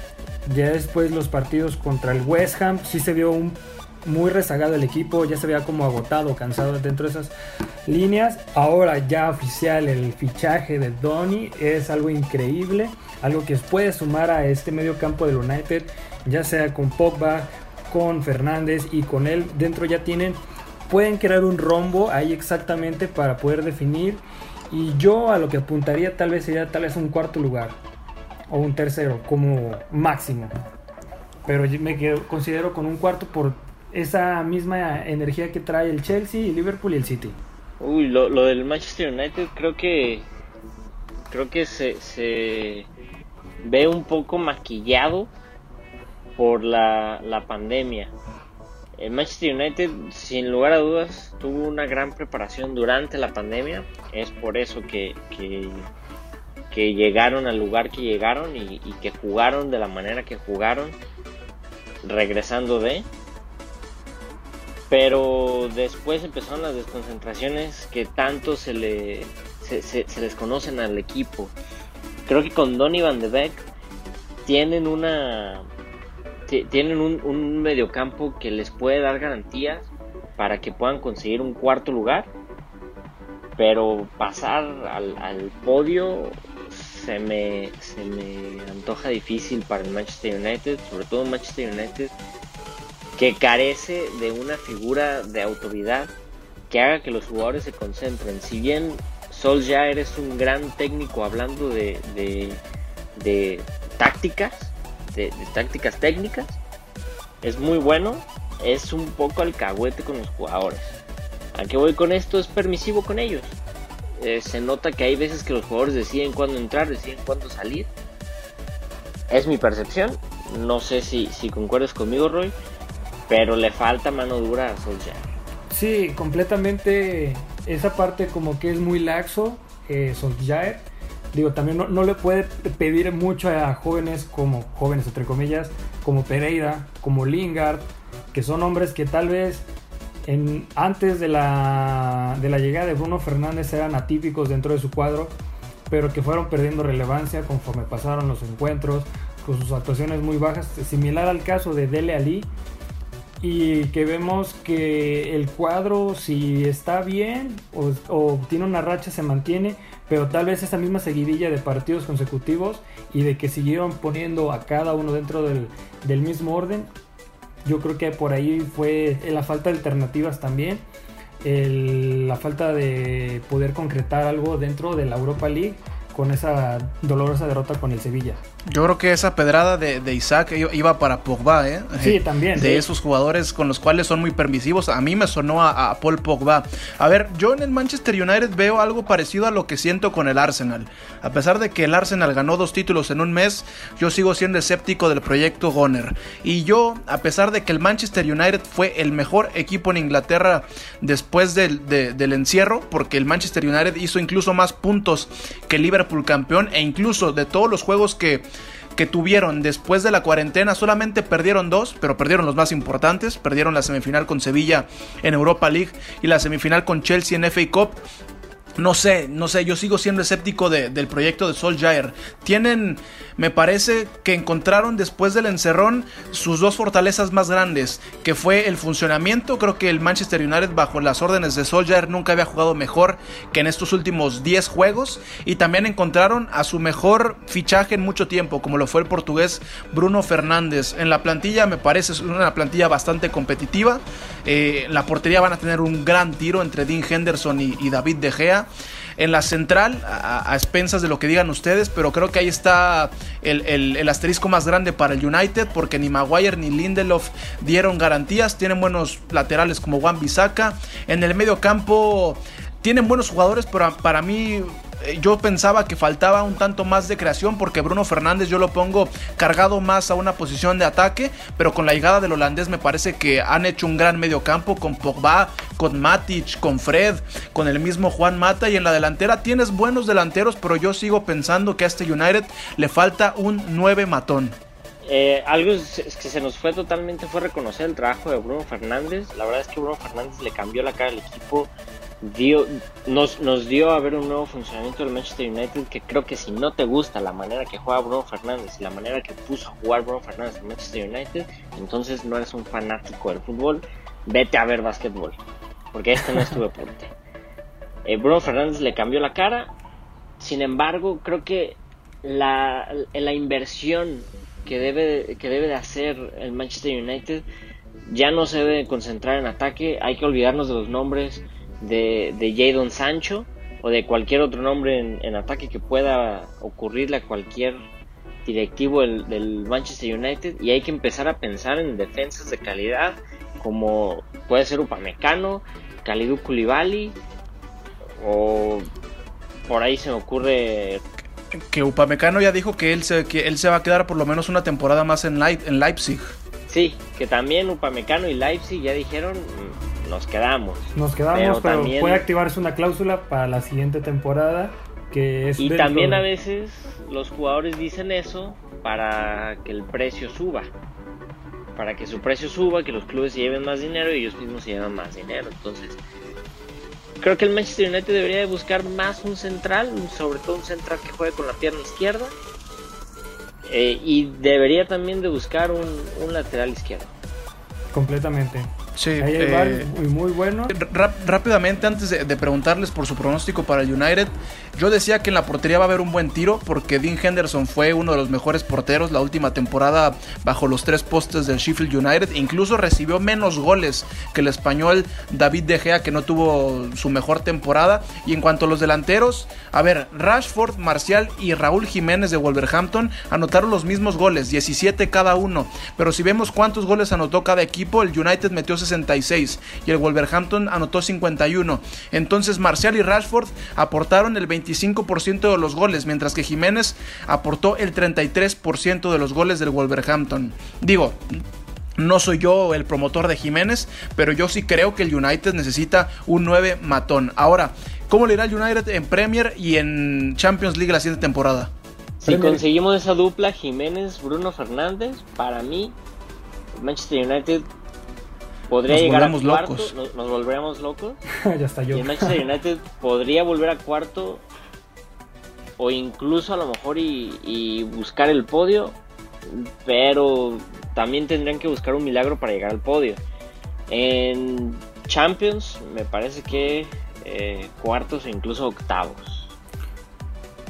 Ya después los partidos contra el West Ham sí se vio un muy rezagado el equipo, ya se veía como agotado, cansado dentro de esas líneas. Ahora ya oficial el fichaje de Donny es algo increíble, algo que puede sumar a este medio campo del United, ya sea con Pogba, con Fernández y con él dentro ya tienen, pueden crear un rombo ahí exactamente para poder definir. Y yo a lo que apuntaría tal vez sería tal vez un cuarto lugar o un tercero como máximo. Pero me considero con un cuarto por esa misma energía que trae el Chelsea, el Liverpool y el City. Uy, lo, lo del Manchester United creo que creo que se, se ve un poco maquillado por la, la pandemia. El Manchester United, sin lugar a dudas, tuvo una gran preparación durante la pandemia. Es por eso que, que, llegaron al lugar que llegaron y, y, que jugaron de la manera que jugaron, regresando de. Pero después empezaron las desconcentraciones que tanto se, le, se, se, se les conocen al equipo. Creo que con Donny Van de Beek tienen una tienen un, un mediocampo que les puede dar garantías para que puedan conseguir un cuarto lugar. Pero pasar al, podio se me, se me antoja difícil para el Manchester United, sobre todo Manchester United, que carece de una figura de autoridad que haga que los jugadores se concentren. Si bien Sol ya eres un gran técnico hablando de, de, de tácticas, de, tácticas técnicas. Es muy bueno. Es un poco alcahuete con los jugadores. ¿A qué voy con esto? Es permisivo con ellos. Eh, se nota que hay veces que los jugadores deciden cuándo entrar, deciden cuándo salir. Es mi percepción. No sé si, si concuerdas conmigo, Roy. Pero le falta mano dura a Solskjaer. Sí, completamente. Esa parte como que es muy laxo, eh, digo, también no, le puede pedir mucho a jóvenes como jóvenes entre comillas, como Pereira, como Lingard, que son hombres que tal vez antes de la, de la llegada de Bruno Fernández eran atípicos dentro de su cuadro, pero que fueron perdiendo relevancia conforme pasaron los encuentros, con sus actuaciones muy bajas, similar al caso de Dele Ali, y que vemos que el cuadro si está bien o, o, tiene una racha se mantiene, pero tal vez esa misma seguidilla de partidos consecutivos y de que siguieron poniendo a cada uno dentro del, mismo orden, yo creo que por ahí fue la falta de alternativas también. la falta de poder concretar algo dentro de la Europa League con esa dolorosa derrota con el Sevilla. Yo creo que esa pedrada de, Isaac iba para Pogba, ¿eh? Sí, también. De esos jugadores con los cuales son muy permisivos. A mí me sonó a, Paul Pogba. A ver, yo en el Manchester United veo algo parecido a lo que siento con el Arsenal. A pesar de que el Arsenal ganó dos títulos en un mes, yo sigo siendo escéptico del proyecto Goner. Y yo, a pesar de que el Manchester United fue el mejor equipo en Inglaterra después del, del encierro, porque el Manchester United hizo incluso más puntos que el Liverpool campeón, e incluso de todos los juegos que que tuvieron después de la cuarentena solamente perdieron dos, pero perdieron los más importantes. Perdieron la semifinal con Sevilla en Europa League y la semifinal con Chelsea en FA Cup. No sé, no sé, yo sigo siendo escéptico del proyecto de Solskjaer. Tienen, me parece que encontraron después del encerrón sus dos fortalezas más grandes, que fue el funcionamiento. Creo que el Manchester United bajo las órdenes de Solskjaer nunca había jugado mejor que en estos últimos 10 juegos. Y también encontraron a su mejor fichaje en mucho tiempo, como lo fue el portugués Bruno Fernández. En la plantilla me parece es una plantilla bastante competitiva. Eh, la portería van a tener un gran tiro entre Dean Henderson y David De Gea en la central, a, expensas de lo que digan ustedes, pero creo que ahí está el, asterisco más grande para el United, porque ni Maguire ni Lindelof dieron garantías, tienen buenos laterales como Juan Bisaca, en el medio campo tienen buenos jugadores, pero para mí eh, yo pensaba que faltaba un tanto más de creación porque Bruno Fernández yo lo pongo cargado más a una posición de ataque, pero con la llegada del holandés me parece que han hecho un gran medio campo con Pogba, con Matic, con Fred, con el mismo Juan Mata y en la delantera tienes buenos delanteros, pero yo sigo pensando que a este United le falta un 9 matón. Eh, algo que se nos fue totalmente fue reconocer el trabajo de Bruno Fernández. La verdad es que Bruno Fernández le cambió la cara al equipo dio, nos, nos dio a ver un nuevo funcionamiento del Manchester United que creo que si no te gusta la manera que juega Bruno Fernández y la manera que puso a jugar Bruno Fernández en Manchester United, entonces no eres un fanático del fútbol, vete a ver básquetbol, porque este no es tu deporte. Eh, Bruno Fernández le cambió la cara, sin embargo creo que la, la inversión que debe, que debe de hacer el Manchester United ya no se debe concentrar en ataque, hay que olvidarnos de los nombres de, de Jadon Sancho o de cualquier otro nombre en, ataque que pueda ocurrirle a cualquier directivo del, Manchester United y hay que empezar a pensar en defensas de calidad como puede ser Upamecano, Kalidou Koulibaly o por ahí se me ocurre que Upamecano ya dijo que él se, que él se va a quedar por lo menos una temporada más en, en Leipzig. Sí, que también Upamecano y Leipzig ya dijeron nos quedamos. Nos quedamos, pero, puede activarse una cláusula para la siguiente temporada que es Y también a veces los jugadores dicen eso para que el precio suba. Para que su precio suba, que los clubes se lleven más dinero y ellos mismos se llevan más dinero. Entonces, creo que el Manchester United debería de buscar más un central, sobre todo un central que juegue con la pierna izquierda. Eh, y debería también de buscar un, un lateral izquierdo. Completamente. Sí, eh, muy, bueno. Rápidamente, antes de, preguntarles por su pronóstico para el United, yo decía que en la portería va a haber un buen tiro porque Dean Henderson fue uno de los mejores porteros la última temporada bajo los tres postes del Sheffield United. Incluso recibió menos goles que el español David De Gea, que no tuvo su mejor temporada. Y en cuanto a los delanteros, a ver, Rashford, Marcial y Raúl Jiménez de Wolverhampton anotaron los mismos goles, 17 cada uno. Pero si vemos cuántos goles anotó cada equipo, el United metió 66 y el Wolverhampton anotó 51. Entonces Marcial y Rashford aportaron el 25% de los goles, mientras que Jiménez aportó el 33% de los goles del Wolverhampton. Digo, no soy yo el promotor de Jiménez, pero yo sí creo que el United necesita un 9 matón. Ahora, ¿cómo le irá el United en Premier y en Champions League la siguiente temporada? Si conseguimos esa dupla Jiménez-Bruno Fernández, para mí Manchester United podría llegar a cuarto, locos. Nos, nos, volveríamos locos. ya está yo. Y el Manchester United podría volver a cuarto o incluso a lo mejor y, buscar el podio, pero también tendrían que buscar un milagro para llegar al podio. En Champions me parece que eh, cuartos e incluso octavos.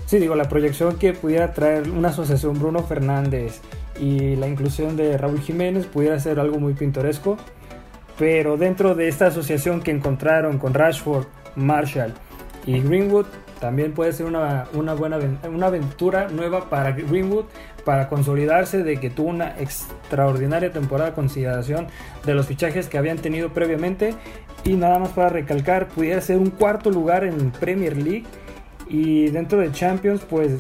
Sí, digo, la proyección que pudiera traer una asociación Bruno Fernández y la inclusión de Raúl Jiménez pudiera ser algo muy pintoresco pero dentro de esta asociación que encontraron con Rashford, Marshall y Greenwood, también puede ser una, una, buena una aventura nueva para Greenwood para consolidarse de que tuvo una extraordinaria temporada consideración de los fichajes que habían tenido previamente y nada más para recalcar pudiera ser un cuarto lugar en Premier League y dentro de Champions pues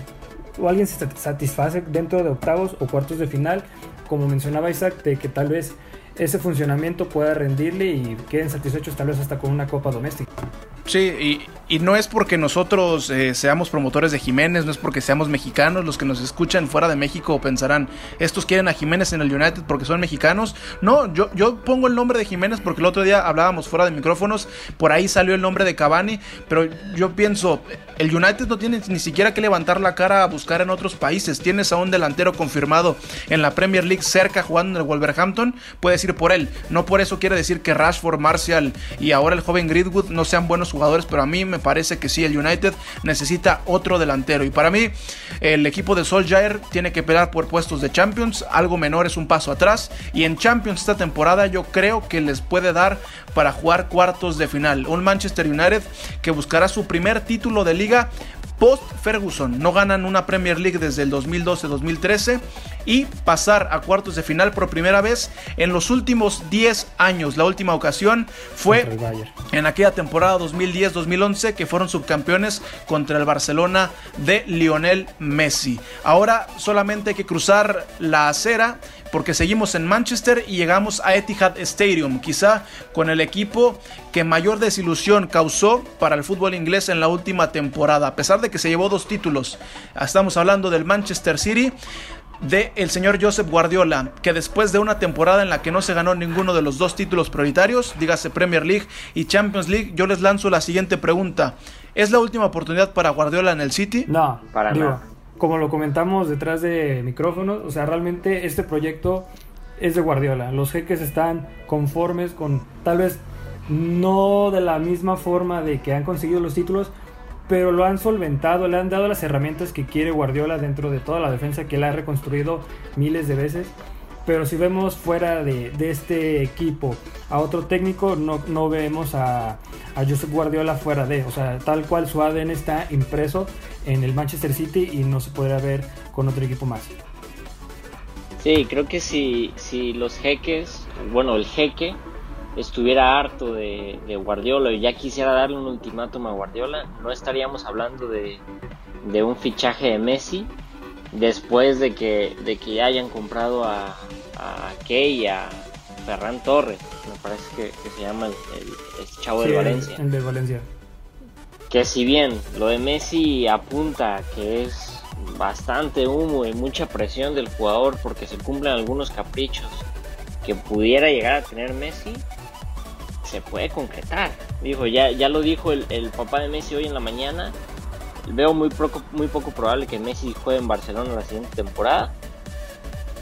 o alguien se satisface dentro de octavos o cuartos de final como mencionaba Isaac de que tal vez ese funcionamiento pueda rendirle y queden satisfechos tal vez hasta con una copa doméstica. Sí, y, no es porque nosotros eh, seamos promotores de Jiménez, no es porque seamos mexicanos, los que nos escuchan fuera de México pensarán, estos quieren a Jiménez en el United porque son mexicanos. No, yo, yo pongo el nombre de Jiménez porque el otro día hablábamos fuera de micrófonos, por ahí salió el nombre de Cavani, pero yo pienso, el United no tiene ni siquiera que levantar la cara a buscar en otros países, tienes a un delantero confirmado en la Premier League cerca jugando en el Wolverhampton, puedes ir por él, no por eso quiere decir que Rashford, Martial y ahora el joven Greenwood no sean buenos jugadores pero a mí me parece que sí, el United necesita otro delantero. Y para mí, el equipo de Solskjaer tiene que pelear por puestos de Champions. Algo menor es un paso atrás. Y en Champions esta temporada yo creo que les puede dar para jugar cuartos de final. Un Manchester United que buscará su primer título de liga post Ferguson. No ganan una Premier League desde el 2012-2013 y pasar a cuartos de final por primera vez en los últimos 10 años. La última ocasión fue en aquella temporada 2010-2011 que fueron subcampeones contra el Barcelona de Lionel Messi. Ahora solamente hay que cruzar la acera porque seguimos en Manchester y llegamos a Etihad Stadium, quizá con el equipo que mayor desilusión causó para el fútbol inglés en la última temporada, a pesar de que se llevó dos títulos. Estamos hablando del Manchester City de el señor Joseph Guardiola, que después de una temporada en la que no se ganó ninguno de los dos títulos prioritarios, dígase Premier League y Champions League, yo les lanzo la siguiente pregunta. ¿Es la última oportunidad para Guardiola en el City? No, para nada como lo comentamos detrás de micrófonos, o sea, realmente este proyecto es de Guardiola. Los jeques están conformes con tal vez no de la misma forma de que han conseguido los títulos, pero lo han solventado, le han dado las herramientas que quiere Guardiola dentro de toda la defensa que él ha reconstruido miles de veces. Pero si vemos fuera de, este equipo a otro técnico, no, no vemos a, a Josep Guardiola fuera de. O sea, tal cual su ADN está impreso en el Manchester City y no se podrá ver con otro equipo más. Sí, creo que si, si los jeques, bueno, el jeque estuviera harto de, Guardiola y ya quisiera darle un ultimátum a Guardiola, no estaríamos hablando de, de un fichaje de Messi después de que, de que hayan comprado a, a Key y a Ferran Torres, me parece que, se llama el, chavo de Valencia. El de Valencia que si bien lo de Messi apunta que es bastante humo y mucha presión del jugador porque se cumplen algunos caprichos que pudiera llegar a tener Messi, se puede concretar. Dijo, ya, ya lo dijo el, papá de Messi hoy en la mañana. Veo muy poco, muy poco probable que Messi juegue en Barcelona la siguiente temporada.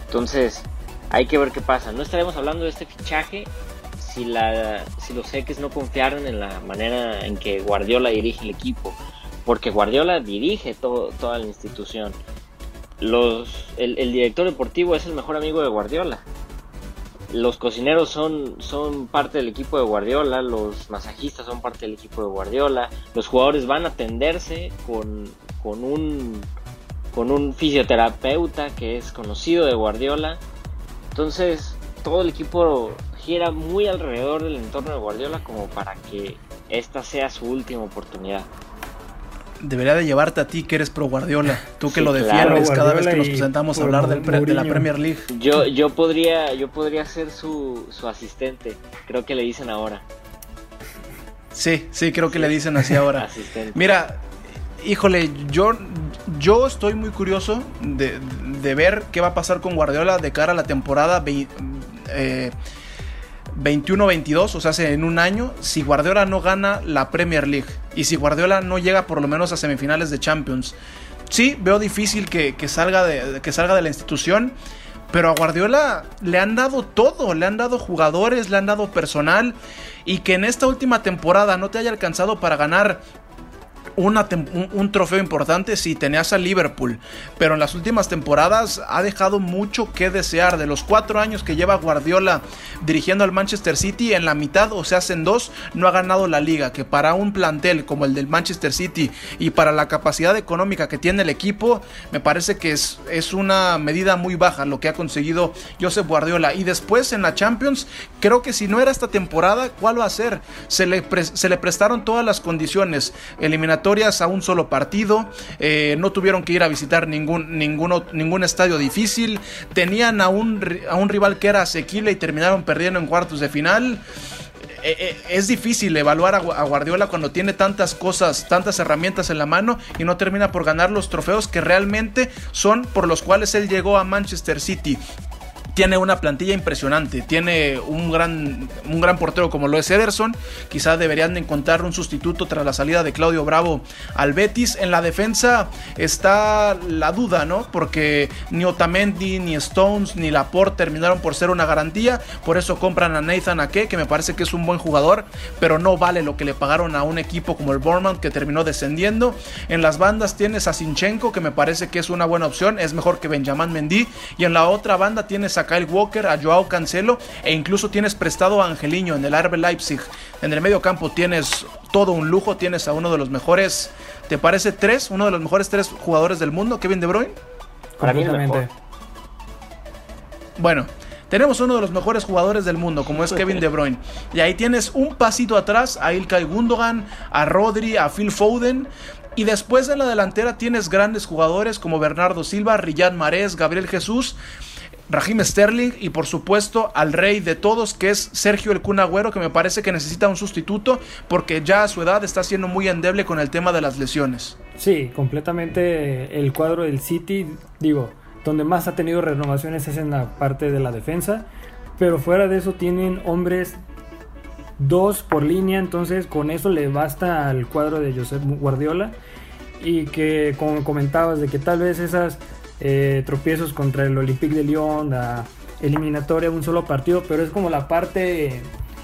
Entonces, hay que ver qué pasa. No estaremos hablando de este fichaje si, la, si los jeques no confiaron en la manera en que Guardiola dirige el equipo, porque Guardiola dirige toda la institución. Los, el, director deportivo es el mejor amigo de Guardiola. Los cocineros son, parte del equipo de Guardiola, los masajistas son parte del equipo de Guardiola, los jugadores van a atenderse con un fisioterapeuta que es conocido de Guardiola. Entonces, todo el equipo gira muy alrededor del entorno de Guardiola como para que esta sea su última oportunidad. Debería de llevarte a ti que eres pro Guardiola, tú que lo defiendes cada vez que nos presentamos a hablar del de la Premier League. Yo, yo podría, yo podría ser su, su asistente, creo que le dicen ahora. Sí, sí, creo que le dicen así ahora. Mira, híjole, yo, yo estoy muy curioso de, de, ver qué va a pasar con Guardiola de cara a la temporada eh, 21-22, o sea, en un año, si Guardiola no gana la Premier League y si Guardiola no llega por lo menos a semifinales de Champions. Sí, veo difícil que, salga, de, que salga de la institución, pero a Guardiola le han dado todo, le han dado jugadores, le han dado personal y que en esta última temporada no te haya alcanzado para ganar un, trofeo importante, si tenías a Liverpool, pero en las últimas temporadas ha dejado mucho que desear. De los cuatro años que lleva Guardiola dirigiendo al Manchester City, en la mitad, o sea, hacen dos, no ha ganado la liga, que para un plantel como el del Manchester City y para la capacidad económica que tiene el equipo, me parece que es, es una medida muy baja lo que ha conseguido Josep Guardiola. Y después en la Champions, creo que si no era esta temporada, ¿cuál va a ser? Se le, se le prestaron todas las condiciones eliminatorias a un solo partido, eh, no tuvieron que ir a visitar ningún, ningún estadio difícil, tenían a un, a un rival que era asequible y terminaron perdiendo en cuartos de final. Eh, eh, es difícil evaluar a, Guardiola cuando tiene tantas cosas, tantas herramientas en la mano y no termina por ganar los trofeos que realmente son por los cuales él llegó a Manchester City tiene una plantilla impresionante, tiene un gran, un gran portero como lo es Ederson, quizás deberían encontrar un sustituto tras la salida de Claudio Bravo al Betis. En la defensa está la duda, ¿no? Porque ni Otamendi, ni Stones, ni Laporte terminaron por ser una garantía, por eso compran a Nathan Ake, que me parece que es un buen jugador, pero no vale lo que le pagaron a un equipo como el Bournemouth que terminó descendiendo. En las bandas tienes a Sinchenko, que me parece que es una buena opción, es mejor que Benjamin Mendy, y en la otra banda tienes a Kyle Walker, a Joao Cancelo e incluso tienes prestado a Angeliño en el RB Leipzig. En el medio campo tienes todo un lujo, tienes a uno de los mejores, ¿te parece tres? Uno de los mejores tres jugadores del mundo, Kevin De Bruyne. Completamente. Bueno, tenemos uno de los mejores jugadores del mundo, como es Kevin De Bruyne. Y ahí tienes un pasito atrás a Ilkay Gundogan, a Rodri, a Phil Foden. Y después en la delantera tienes grandes jugadores como Bernardo Silva, Riyad Mahrez, Gabriel Jesús. Raheem Sterling y por supuesto al rey de todos que es Sergio El Cunagüero que me parece que necesita un sustituto porque ya a su edad está siendo muy endeble con el tema de las lesiones. Sí, completamente el cuadro del City, digo, donde más ha tenido renovaciones es en la parte de la defensa, pero fuera de eso tienen hombres dos por línea, entonces con eso le basta al cuadro de Josep Guardiola y que como comentabas de que tal vez esas eh, tropiezos contra el Olympique de Lyon, la eliminatoria, un solo partido, pero es como la parte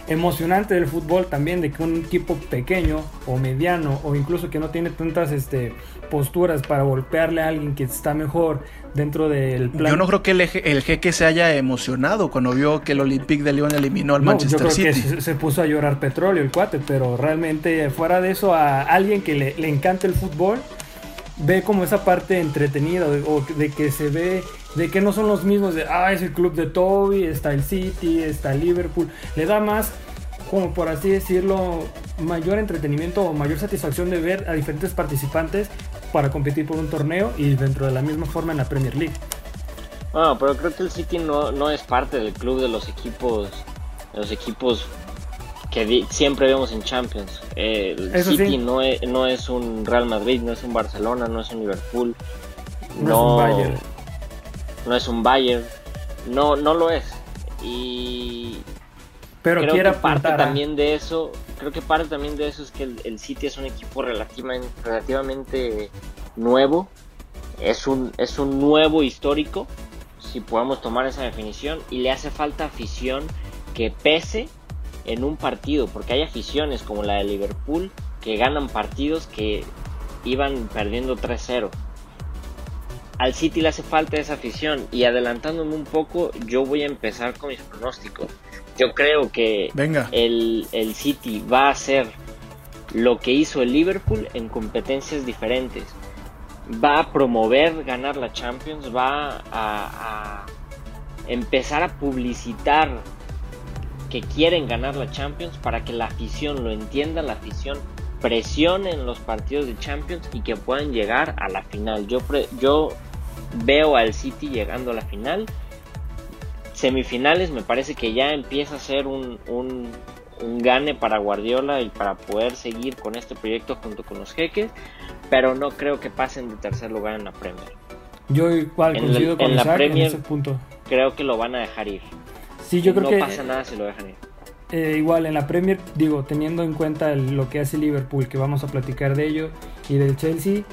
emocionante del fútbol también de que un equipo pequeño o mediano o incluso que no tiene tantas este, posturas para golpearle a alguien que está mejor dentro del plan. Yo no creo que el, el jeque se haya emocionado cuando vio que el Olympique de Lyon eliminó al Manchester yo creo Que se, puso a llorar petróleo el cuate, pero realmente fuera de eso a alguien que le, le encanta el fútbol ve como esa parte entretenida o de que se ve de que no son los mismos de ah es el club de Toby está el City está el Liverpool le da más como por así decirlo mayor entretenimiento o mayor satisfacción de ver a diferentes participantes para competir por un torneo y dentro de la misma forma en la Premier League. Bueno pero creo que el City no, no es parte del club de los equipos de los equipos que siempre vemos en Champions. el City no, es, no es un Real Madrid, no es un Barcelona, no es un Liverpool, no, es un Bayern. No es un Bayern, no, no lo es. Y pero creo que parte también de eso, creo que parte también de eso es que el, City es un equipo relativamente, relativamente nuevo, es un, es un nuevo histórico, si podemos tomar esa definición, y le hace falta afición que pese en un partido, porque hay aficiones como la de Liverpool que ganan partidos que iban perdiendo 3-0. Al City le hace falta esa afición y adelantándome un poco, yo voy a empezar con mis pronósticos. Yo creo que El, el City va a hacer lo que hizo el Liverpool en competencias diferentes. Va a promover ganar la Champions, va a, a empezar a publicitar que quieren ganar la Champions para que la afición lo entienda, la afición presione en los partidos de Champions y que puedan llegar a la final. Yo, yo veo al City llegando a la final. Semifinales me parece que ya empieza a ser un, un, gane para Guardiola y para poder seguir con este proyecto junto con los jeques, pero no creo que pasen de tercer lugar en la Premier. Yo igual coincido con la Premier, ese punto. Creo que lo van a dejar ir yo creo no que. pasa nada si lo dejan ir. Eh, igual en la Premier, digo, teniendo en cuenta lo que hace Liverpool, que vamos a platicar de ello, y del Chelsea,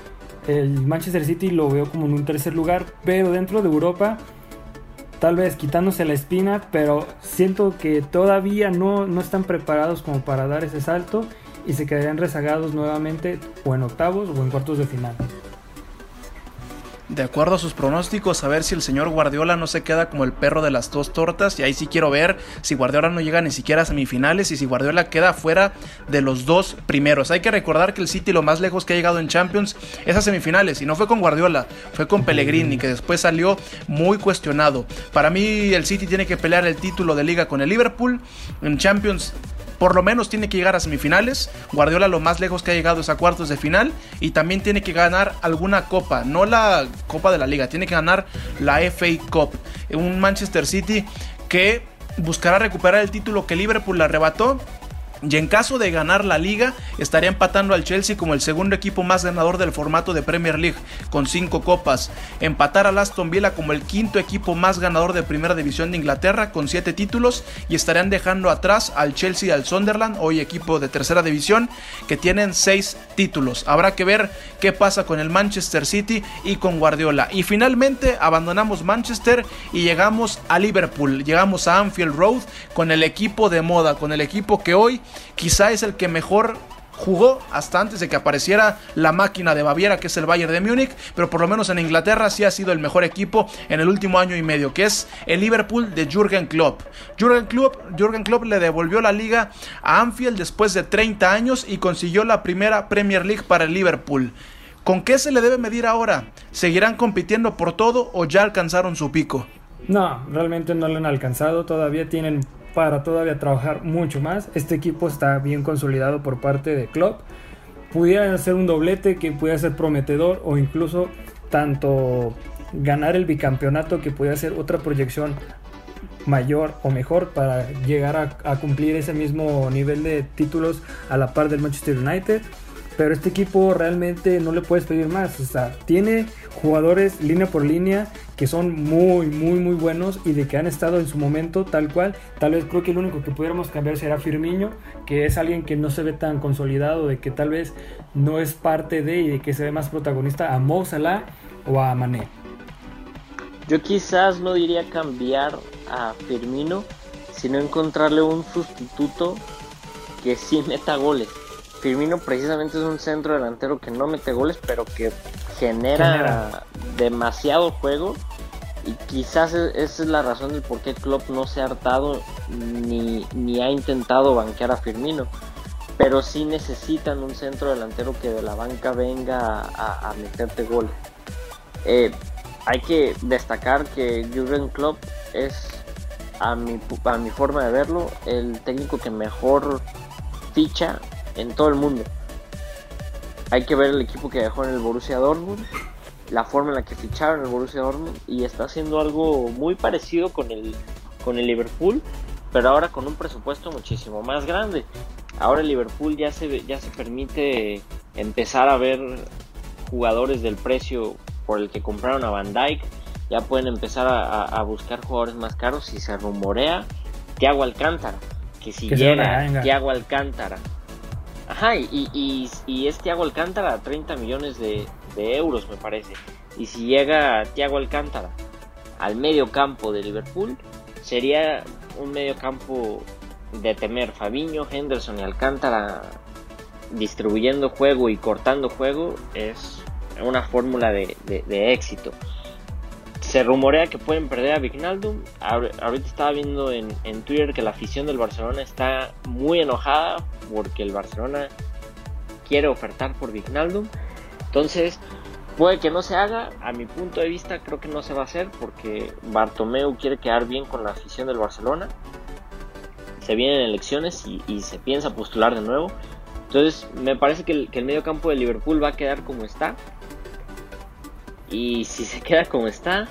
el Manchester City lo veo como en un tercer lugar, pero dentro de Europa, tal vez quitándose la espina, pero siento que todavía no, no están preparados como para dar ese salto y se quedarían rezagados nuevamente o en octavos o en cuartos de final de acuerdo a sus pronósticos, a ver si el señor Guardiola no se queda como el perro de las dos tortas. Y ahí sí quiero ver si Guardiola no llega ni siquiera a semifinales y si Guardiola queda fuera de los dos primeros. Hay que recordar que el City lo más lejos que ha llegado en Champions es a semifinales. Y no fue con Guardiola, fue con Pellegrini, que después salió muy cuestionado. Para mí, el City tiene que pelear el título de liga con el Liverpool. En Champions por lo menos tiene que llegar a semifinales. Guardiola lo más lejos que ha llegado es a cuartos de final y también tiene que ganar alguna copa, no la Copa de la Liga, tiene que ganar la FA Cup. Un Manchester City que buscará recuperar el título que Liverpool le arrebató y en caso de ganar la liga, estaría empatando al Chelsea como el segundo equipo más ganador del formato de Premier League, con cinco copas. Empatar al Aston Villa como el quinto equipo más ganador de Primera División de Inglaterra, con siete títulos. Y estarían dejando atrás al Chelsea y al Sunderland, hoy equipo de Tercera División, que tienen seis títulos. Habrá que ver qué pasa con el Manchester City y con Guardiola. Y finalmente abandonamos Manchester y llegamos a Liverpool. Llegamos a Anfield Road con el equipo de moda, con el equipo que hoy quizá es el que mejor jugó hasta antes de que apareciera la máquina de Baviera, que es el Bayern de Múnich, pero por lo menos en Inglaterra sí ha sido el mejor equipo en el último año y medio, que es el Liverpool de Jürgen Klopp. Jürgen Klopp, le devolvió la liga a Anfield después de 30 años y consiguió la primera Premier League para el Liverpool. ¿Con qué se le debe medir ahora? ¿Seguirán compitiendo por todo o ya alcanzaron su pico? No, realmente no lo han alcanzado, todavía tienen para todavía trabajar mucho más. Este equipo está bien consolidado por parte de Klopp. Pudiera hacer un doblete que pudiera ser prometedor o incluso tanto ganar el bicampeonato que pudiera ser otra proyección mayor o mejor para llegar a, a, cumplir ese mismo nivel de títulos a la par del Manchester United. Pero este equipo realmente no le puedes pedir más. O sea, tiene jugadores línea por línea que son muy, muy, muy buenos y de que han estado en su momento tal cual. Tal vez creo que el único que pudiéramos cambiar será Firmino, que es alguien que no se ve tan consolidado, de que tal vez no es parte de y de que se ve más protagonista a Mo Salah o a Mané. Yo quizás no diría cambiar a Firmino, sino encontrarle un sustituto que sí meta goles. Firmino precisamente es un centro delantero que no mete goles, pero que genera, demasiado juego. Y quizás e-, esa es la razón del por qué Klopp no se ha hartado ni, ni ha intentado banquear a Firmino. Pero sí necesitan un centro delantero que de la banca venga a, meterte goles. Eh, hay que destacar que Jurgen Klopp es, a mi, a mi forma de verlo, el técnico que mejor ficha en todo el mundo. Hay que ver el equipo que dejó en el Borussia Dortmund, la forma en la que ficharon el Borussia Dortmund y está haciendo algo muy parecido con el, con el Liverpool, pero ahora con un presupuesto muchísimo más grande. Ahora el Liverpool ya se, ya se permite empezar a ver jugadores del precio por el que compraron a Van Dyke, ya pueden empezar a, buscar jugadores más caros y se rumorea Thiago Alcántara, que si llega Thiago Alcántara Ajá, y, y, y es Thiago Alcántara, 30 millones de, euros me parece. Y si llega Thiago Alcántara al medio campo de Liverpool, sería un medio campo de temer. Fabiño, Henderson y Alcántara distribuyendo juego y cortando juego es una fórmula de, de éxito. Se rumorea que pueden perder a Vignaldum. Ahorita estaba viendo en, Twitter que la afición del Barcelona está muy enojada porque el Barcelona quiere ofertar por Vignaldum. Entonces, puede que no se haga. A mi punto de vista, creo que no se va a hacer porque Bartomeu quiere quedar bien con la afición del Barcelona. Se vienen elecciones y, se piensa postular de nuevo. Entonces, me parece que el, que el medio campo de Liverpool va a quedar como está. Y si se queda como está,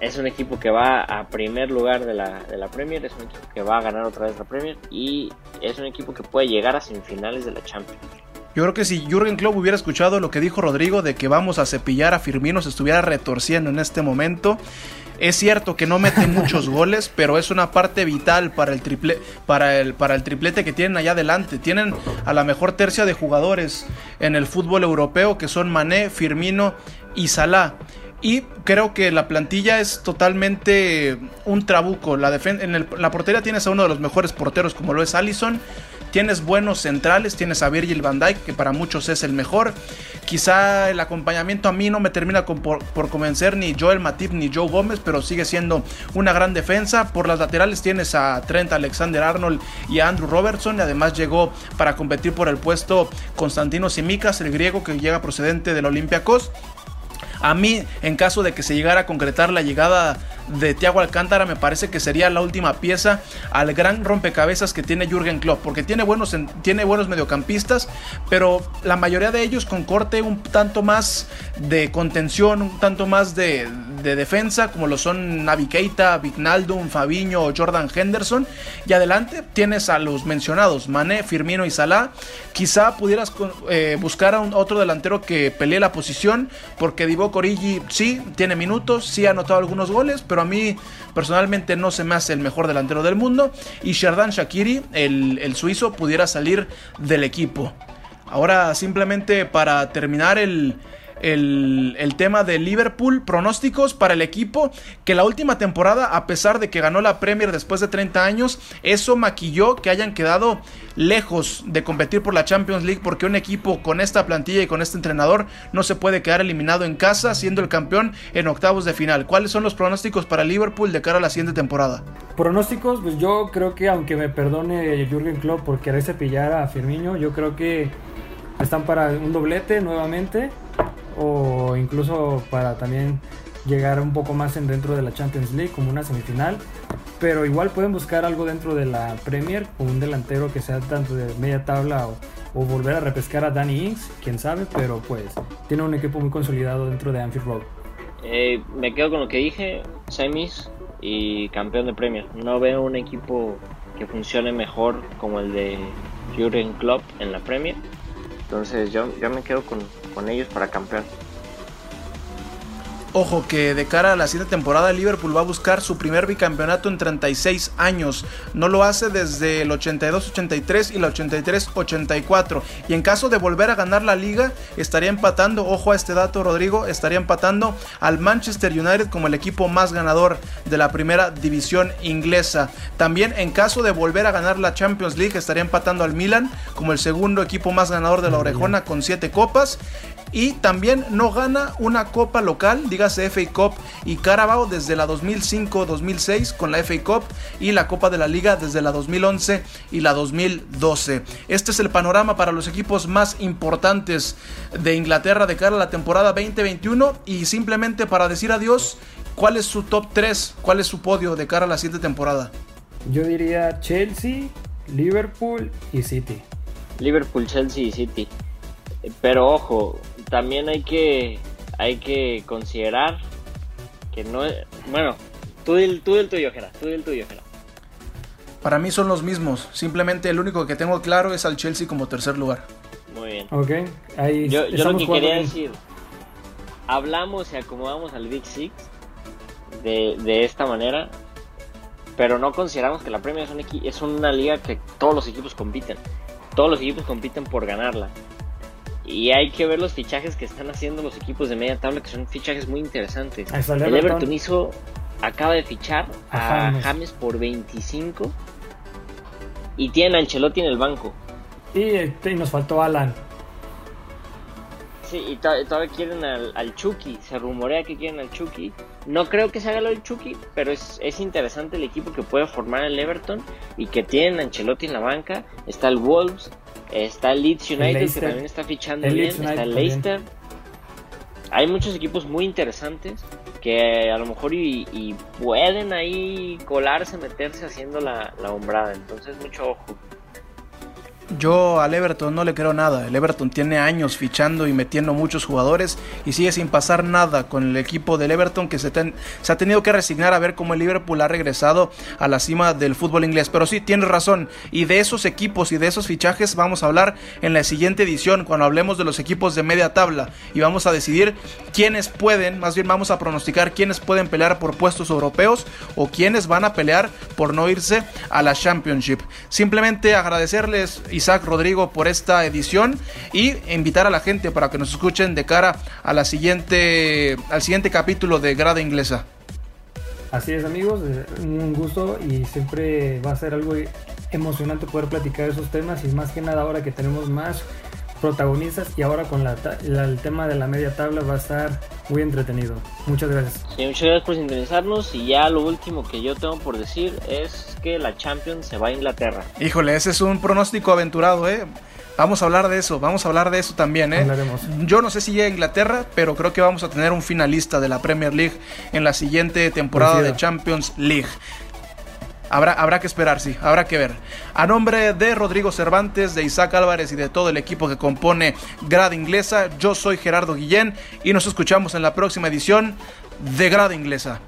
es un equipo que va a primer lugar de la, de la Premier, es un equipo que va a ganar otra vez la Premier y es un equipo que puede llegar a semifinales de la Champions. Yo creo que si Jürgen Klopp hubiera escuchado lo que dijo Rodrigo de que vamos a cepillar a Firmino, se estuviera retorciendo en este momento. Es cierto que no mete muchos goles, pero es una parte vital para el, triple, para, el, para el triplete que tienen allá adelante. Tienen a la mejor tercia de jugadores en el fútbol europeo, que son Mané, Firmino y Salah. Y creo que la plantilla es totalmente un trabuco. La, en la portería tienes a uno de los mejores porteros como lo es Allison. Tienes buenos centrales, tienes a Virgil van Dijk, que para muchos es el mejor. Quizá el acompañamiento a mí no me termina por, convencer ni Joel Matip ni Joe Gómez, pero sigue siendo una gran defensa. Por las laterales tienes a Trent Alexander Arnold y a Andrew Robertson. Y además llegó para competir por el puesto Constantino Simicas, el griego que llega procedente del Olympiacos. A mí, en caso de que se llegara a concretar la llegada de Thiago Alcántara, me parece que sería la última pieza al gran rompecabezas que tiene Jürgen Klopp, porque tiene buenos, tiene buenos mediocampistas, pero la mayoría de ellos con corte un tanto más de contención, un tanto más de, defensa, como lo son Navi Keita, Vignaldum, Fabiño o Jordan Henderson. Y adelante tienes a los mencionados, Mané, Firmino y Salah. Quizá pudieras eh, buscar a un, otro delantero que pelee la posición, porque Divo Origi sí tiene minutos, sí ha anotado algunos goles, pero a mí personalmente no se me hace el mejor delantero del mundo. Y Sherdan Shakiri, el, el suizo, pudiera salir del equipo. Ahora simplemente para terminar el, el, tema de Liverpool, pronósticos para el equipo, que la última temporada, a pesar de que ganó la Premier después de 30 años, eso maquilló que hayan quedado lejos de competir por la Champions League, porque un equipo con esta plantilla y con este entrenador no se puede quedar eliminado en casa, siendo el campeón en octavos de final. ¿Cuáles son los pronósticos para Liverpool de cara a la siguiente temporada? Pronósticos, pues yo creo que aunque me perdone Jürgen Klopp por quererse pillar a Firmino, yo creo que están para un doblete nuevamente o incluso para también llegar un poco más en dentro de la Champions League como una semifinal. Pero igual pueden buscar algo dentro de la Premier, con un delantero que sea tanto de media tabla o, volver a repescar a Danny Ings, quién sabe, pero pues tiene un equipo muy consolidado dentro de Anfield Road. Eh, me quedo con lo que dije, semis y campeón de Premier. No veo un equipo que funcione mejor como el de Jurgen Klopp en la Premier. Entonces yo, yo me quedo con, con ellos para campeón. Ojo que de cara a la siguiente temporada Liverpool va a buscar su primer bicampeonato en 36 años. No lo hace desde el 82-83 y la 83-84. Y en caso de volver a ganar la liga, estaría empatando, ojo a este dato Rodrigo, estaría empatando al Manchester United como el equipo más ganador de la primera división inglesa. También en caso de volver a ganar la Champions League, estaría empatando al Milan como el segundo equipo más ganador de la Orejona con 7 copas y también no gana una copa local, dígase FA Cup y Carabao desde la 2005-2006 con la FA Cup y la Copa de la Liga desde la 2011 y la 2012. Este es el panorama para los equipos más importantes de Inglaterra de cara a la temporada 2021 y simplemente para decir adiós, ¿cuál es su top 3? ¿Cuál es su podio de cara a la siguiente temporada? Yo diría Chelsea, Liverpool y City. Liverpool, Chelsea y City. Pero ojo, también hay que, hay que considerar que no es... Bueno, tú del, tú del tuyo, Gera, tú del tuyo. Para mí son los mismos. Simplemente el único que tengo claro es al Chelsea como tercer lugar. Muy bien. Ok, ahí Yo, yo lo que quería decir, hablamos y acomodamos al Big Six de, de esta manera, pero no consideramos que la Premier es, un es una liga que todos los equipos compiten. Todos los equipos compiten por ganarla. Y hay que ver los fichajes que están haciendo los equipos de media tabla, que son fichajes muy interesantes. El Everton. hizo, acaba de fichar a, James. por 25 y tiene a Ancelotti en el banco. Y, nos faltó Alan. Sí, y todavía quieren al, Chucky. Se rumorea que quieren al Chucky. No creo que se haga lo del Chucky, pero es, es interesante el equipo que puede formar el Everton y que tienen a Ancelotti en la banca. Está el Wolves, Está el Leeds United, que también está fichando bien. está el Leicester. Hay muchos equipos muy interesantes que a lo mejor y, pueden ahí colarse, meterse haciendo la, la hombrada. Entonces, mucho ojo. Yo al Everton no le creo nada. El Everton tiene años fichando y metiendo muchos jugadores y sigue sin pasar nada con el equipo del Everton que se, se, ha tenido que resignar a ver cómo el Liverpool ha regresado a la cima del fútbol inglés. Pero sí, tienes razón. Y de esos equipos y de esos fichajes vamos a hablar en la siguiente edición cuando hablemos de los equipos de media tabla y vamos a decidir quiénes pueden, más bien vamos a pronosticar quiénes pueden pelear por puestos europeos o quiénes van a pelear por no irse a la Championship. Simplemente agradecerles Isaac Rodrigo por esta edición y invitar a la gente para que nos escuchen de cara a la siguiente, al siguiente capítulo de Grada Inglesa. Así es amigos, un gusto y siempre va a ser algo emocionante poder platicar esos temas y más que nada ahora que tenemos más protagonistas y ahora con la, el tema de la media tabla va a estar muy entretenido. Muchas gracias. Sí, muchas gracias por sintonizarnos y ya lo último que yo tengo por decir es que la Champions se va a Inglaterra. Híjole, ese es un pronóstico aventurado, ¿eh? Vamos a hablar de eso, vamos a hablar de eso también, ¿eh? Yo no sé si llega a Inglaterra, pero creo que vamos a tener un finalista de la Premier League en la siguiente temporada de Champions League. Habrá, habrá que esperar, sí, habrá que ver. A nombre de Rodrigo Cervantes, de Isaac Álvarez y de todo el equipo que compone Grada Inglesa, yo soy Gerardo Guillén y nos escuchamos en la próxima edición de Grada Inglesa.